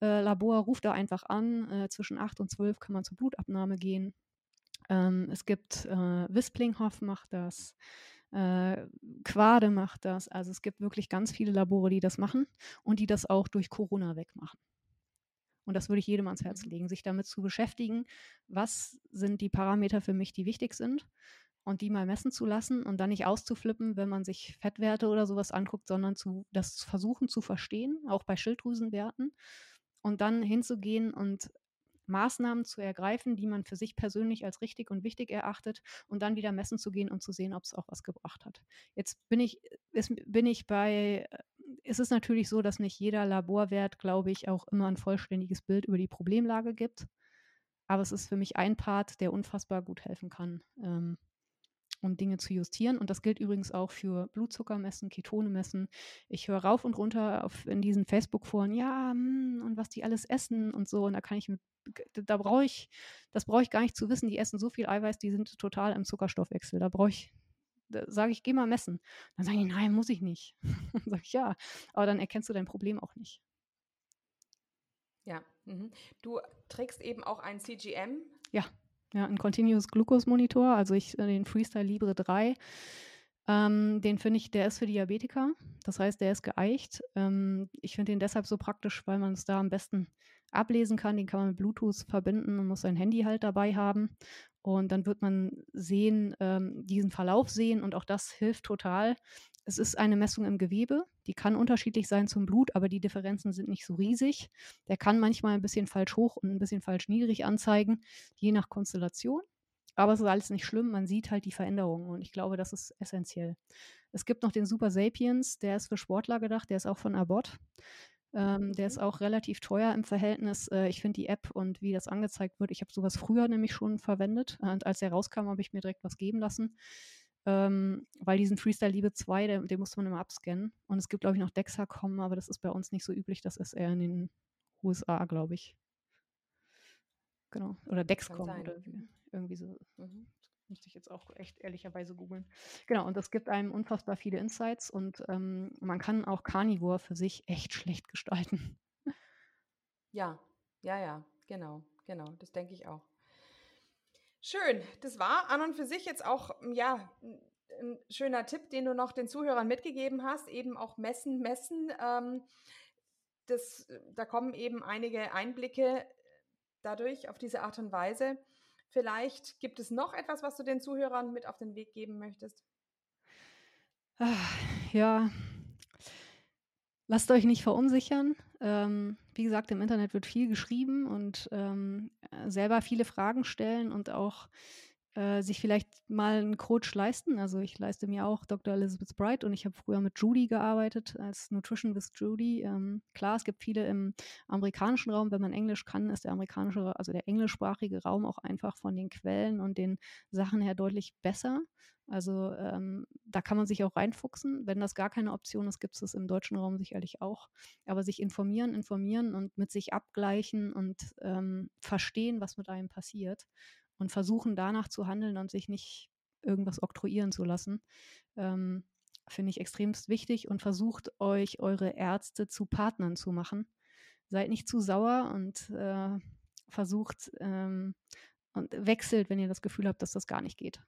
Äh, Labor ruft da einfach an. Äh, zwischen 8 und 12 kann man zur Blutabnahme gehen. Ähm, es gibt äh, Wisplinghoff macht das. Äh, Quade macht das. Also es gibt wirklich ganz viele Labore, die das machen und die das auch durch Corona wegmachen. Und das würde ich jedem ans Herz mhm. legen, sich damit zu beschäftigen, was sind die Parameter für mich, die wichtig sind und die mal messen zu lassen und dann nicht auszuflippen, wenn man sich Fettwerte oder sowas anguckt, sondern zu, das versuchen zu verstehen, auch bei Schilddrüsenwerten und dann hinzugehen und Maßnahmen zu ergreifen, die man für sich persönlich als richtig und wichtig erachtet und dann wieder messen zu gehen und zu sehen, ob es auch was gebracht hat. Jetzt bin ich, ist, bin ich bei, äh, ist es natürlich so, dass nicht jeder Laborwert, glaube ich, auch immer ein vollständiges Bild über die Problemlage gibt. Aber es ist für mich ein Part, der unfassbar gut helfen kann, ähm, um Dinge zu justieren. Und das gilt übrigens auch für Blutzucker messen, Ketone messen. Ich höre rauf und runter auf, in diesen Facebook-Foren, ja, mh, und was die alles essen und so. Und da kann ich da brauche ich, das brauche ich gar nicht zu wissen. Die essen so viel Eiweiß, die sind total im Zuckerstoffwechsel. Da brauche ich, da sage ich, geh mal messen. Dann sage ich, nein, muss ich nicht. [LAUGHS] dann sage ich, ja. Aber dann erkennst du dein Problem auch nicht. Ja, mhm. du trägst eben auch ein CGM. Ja. Ja, ein Continuous Glucose Monitor, also ich äh, den Freestyle Libre 3. Ähm, den finde ich, der ist für Diabetiker. Das heißt, der ist geeicht. Ähm, ich finde den deshalb so praktisch, weil man es da am besten ablesen kann. Den kann man mit Bluetooth verbinden und muss sein Handy halt dabei haben. Und dann wird man sehen, ähm, diesen Verlauf sehen und auch das hilft total. Es ist eine Messung im Gewebe, die kann unterschiedlich sein zum Blut, aber die Differenzen sind nicht so riesig. Der kann manchmal ein bisschen falsch hoch und ein bisschen falsch niedrig anzeigen, je nach Konstellation. Aber es ist alles nicht schlimm, man sieht halt die Veränderungen und ich glaube, das ist essentiell. Es gibt noch den Super Sapiens, der ist für Sportler gedacht, der ist auch von Abbott. Ähm, der ist auch relativ teuer im Verhältnis. Äh, ich finde die App und wie das angezeigt wird, ich habe sowas früher nämlich schon verwendet. Und als er rauskam, habe ich mir direkt was geben lassen. Ähm, weil diesen Freestyle Liebe 2, den, den musste man immer abscannen. Und es gibt, glaube ich, noch Dexacom, aber das ist bei uns nicht so üblich. Das ist eher in den USA, glaube ich. Genau. Oder Dexcom oder irgendwie so. Mhm. müsste ich jetzt auch echt ehrlicherweise googeln. Genau, und das gibt einem unfassbar viele Insights und ähm, man kann auch Carnivore für sich echt schlecht gestalten. Ja, ja, ja, genau, genau, das denke ich auch. Schön, das war an und für sich jetzt auch, ja, ein schöner Tipp, den du noch den Zuhörern mitgegeben hast, eben auch messen, messen. Ähm, das, da kommen eben einige Einblicke dadurch auf diese Art und Weise. Vielleicht gibt es noch etwas, was du den Zuhörern mit auf den Weg geben möchtest? Ah, ja, lasst euch nicht verunsichern. Ähm, wie gesagt, im Internet wird viel geschrieben und ähm, selber viele Fragen stellen und auch äh, sich vielleicht mal einen Coach leisten. Also ich leiste mir auch Dr. Elizabeth Bright und ich habe früher mit Judy gearbeitet als Nutrition with Judy. Ähm, klar, es gibt viele im amerikanischen Raum. Wenn man Englisch kann, ist der amerikanische, also der englischsprachige Raum auch einfach von den Quellen und den Sachen her deutlich besser. Also ähm, da kann man sich auch reinfuchsen. Wenn das gar keine Option ist, gibt es das im deutschen Raum sicherlich auch. Aber sich informieren, informieren und mit sich abgleichen und ähm, verstehen, was mit einem passiert und versuchen danach zu handeln und sich nicht irgendwas oktroyieren zu lassen. Ähm, Finde ich extremst wichtig und versucht euch eure Ärzte zu Partnern zu machen. Seid nicht zu sauer und äh, versucht ähm, und wechselt, wenn ihr das Gefühl habt, dass das gar nicht geht.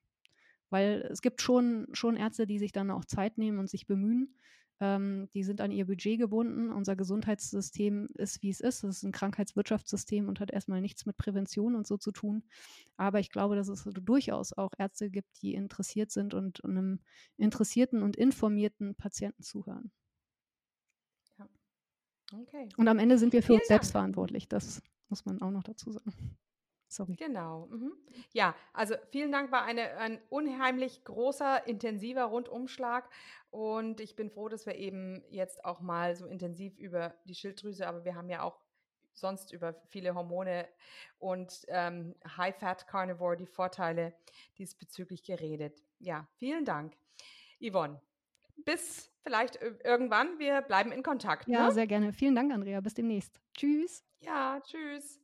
Weil es gibt schon, schon Ärzte, die sich dann auch Zeit nehmen und sich bemühen. Ähm, die sind an ihr Budget gebunden. Unser Gesundheitssystem ist, wie es ist. Es ist ein Krankheitswirtschaftssystem und hat erstmal nichts mit Prävention und so zu tun. Aber ich glaube, dass es durchaus auch Ärzte gibt, die interessiert sind und einem interessierten und informierten Patienten zuhören. Ja. Okay. Und am Ende sind wir für Vielen uns selbst Dank. verantwortlich. Das muss man auch noch dazu sagen. Sorry. Genau. Mhm. Ja, also vielen Dank, war eine, ein unheimlich großer, intensiver Rundumschlag. Und ich bin froh, dass wir eben jetzt auch mal so intensiv über die Schilddrüse, aber wir haben ja auch sonst über viele Hormone und ähm, High-Fat Carnivore, die Vorteile diesbezüglich geredet. Ja, vielen Dank, Yvonne. Bis vielleicht irgendwann. Wir bleiben in Kontakt. Ja, ne? sehr gerne. Vielen Dank, Andrea. Bis demnächst. Tschüss. Ja, tschüss.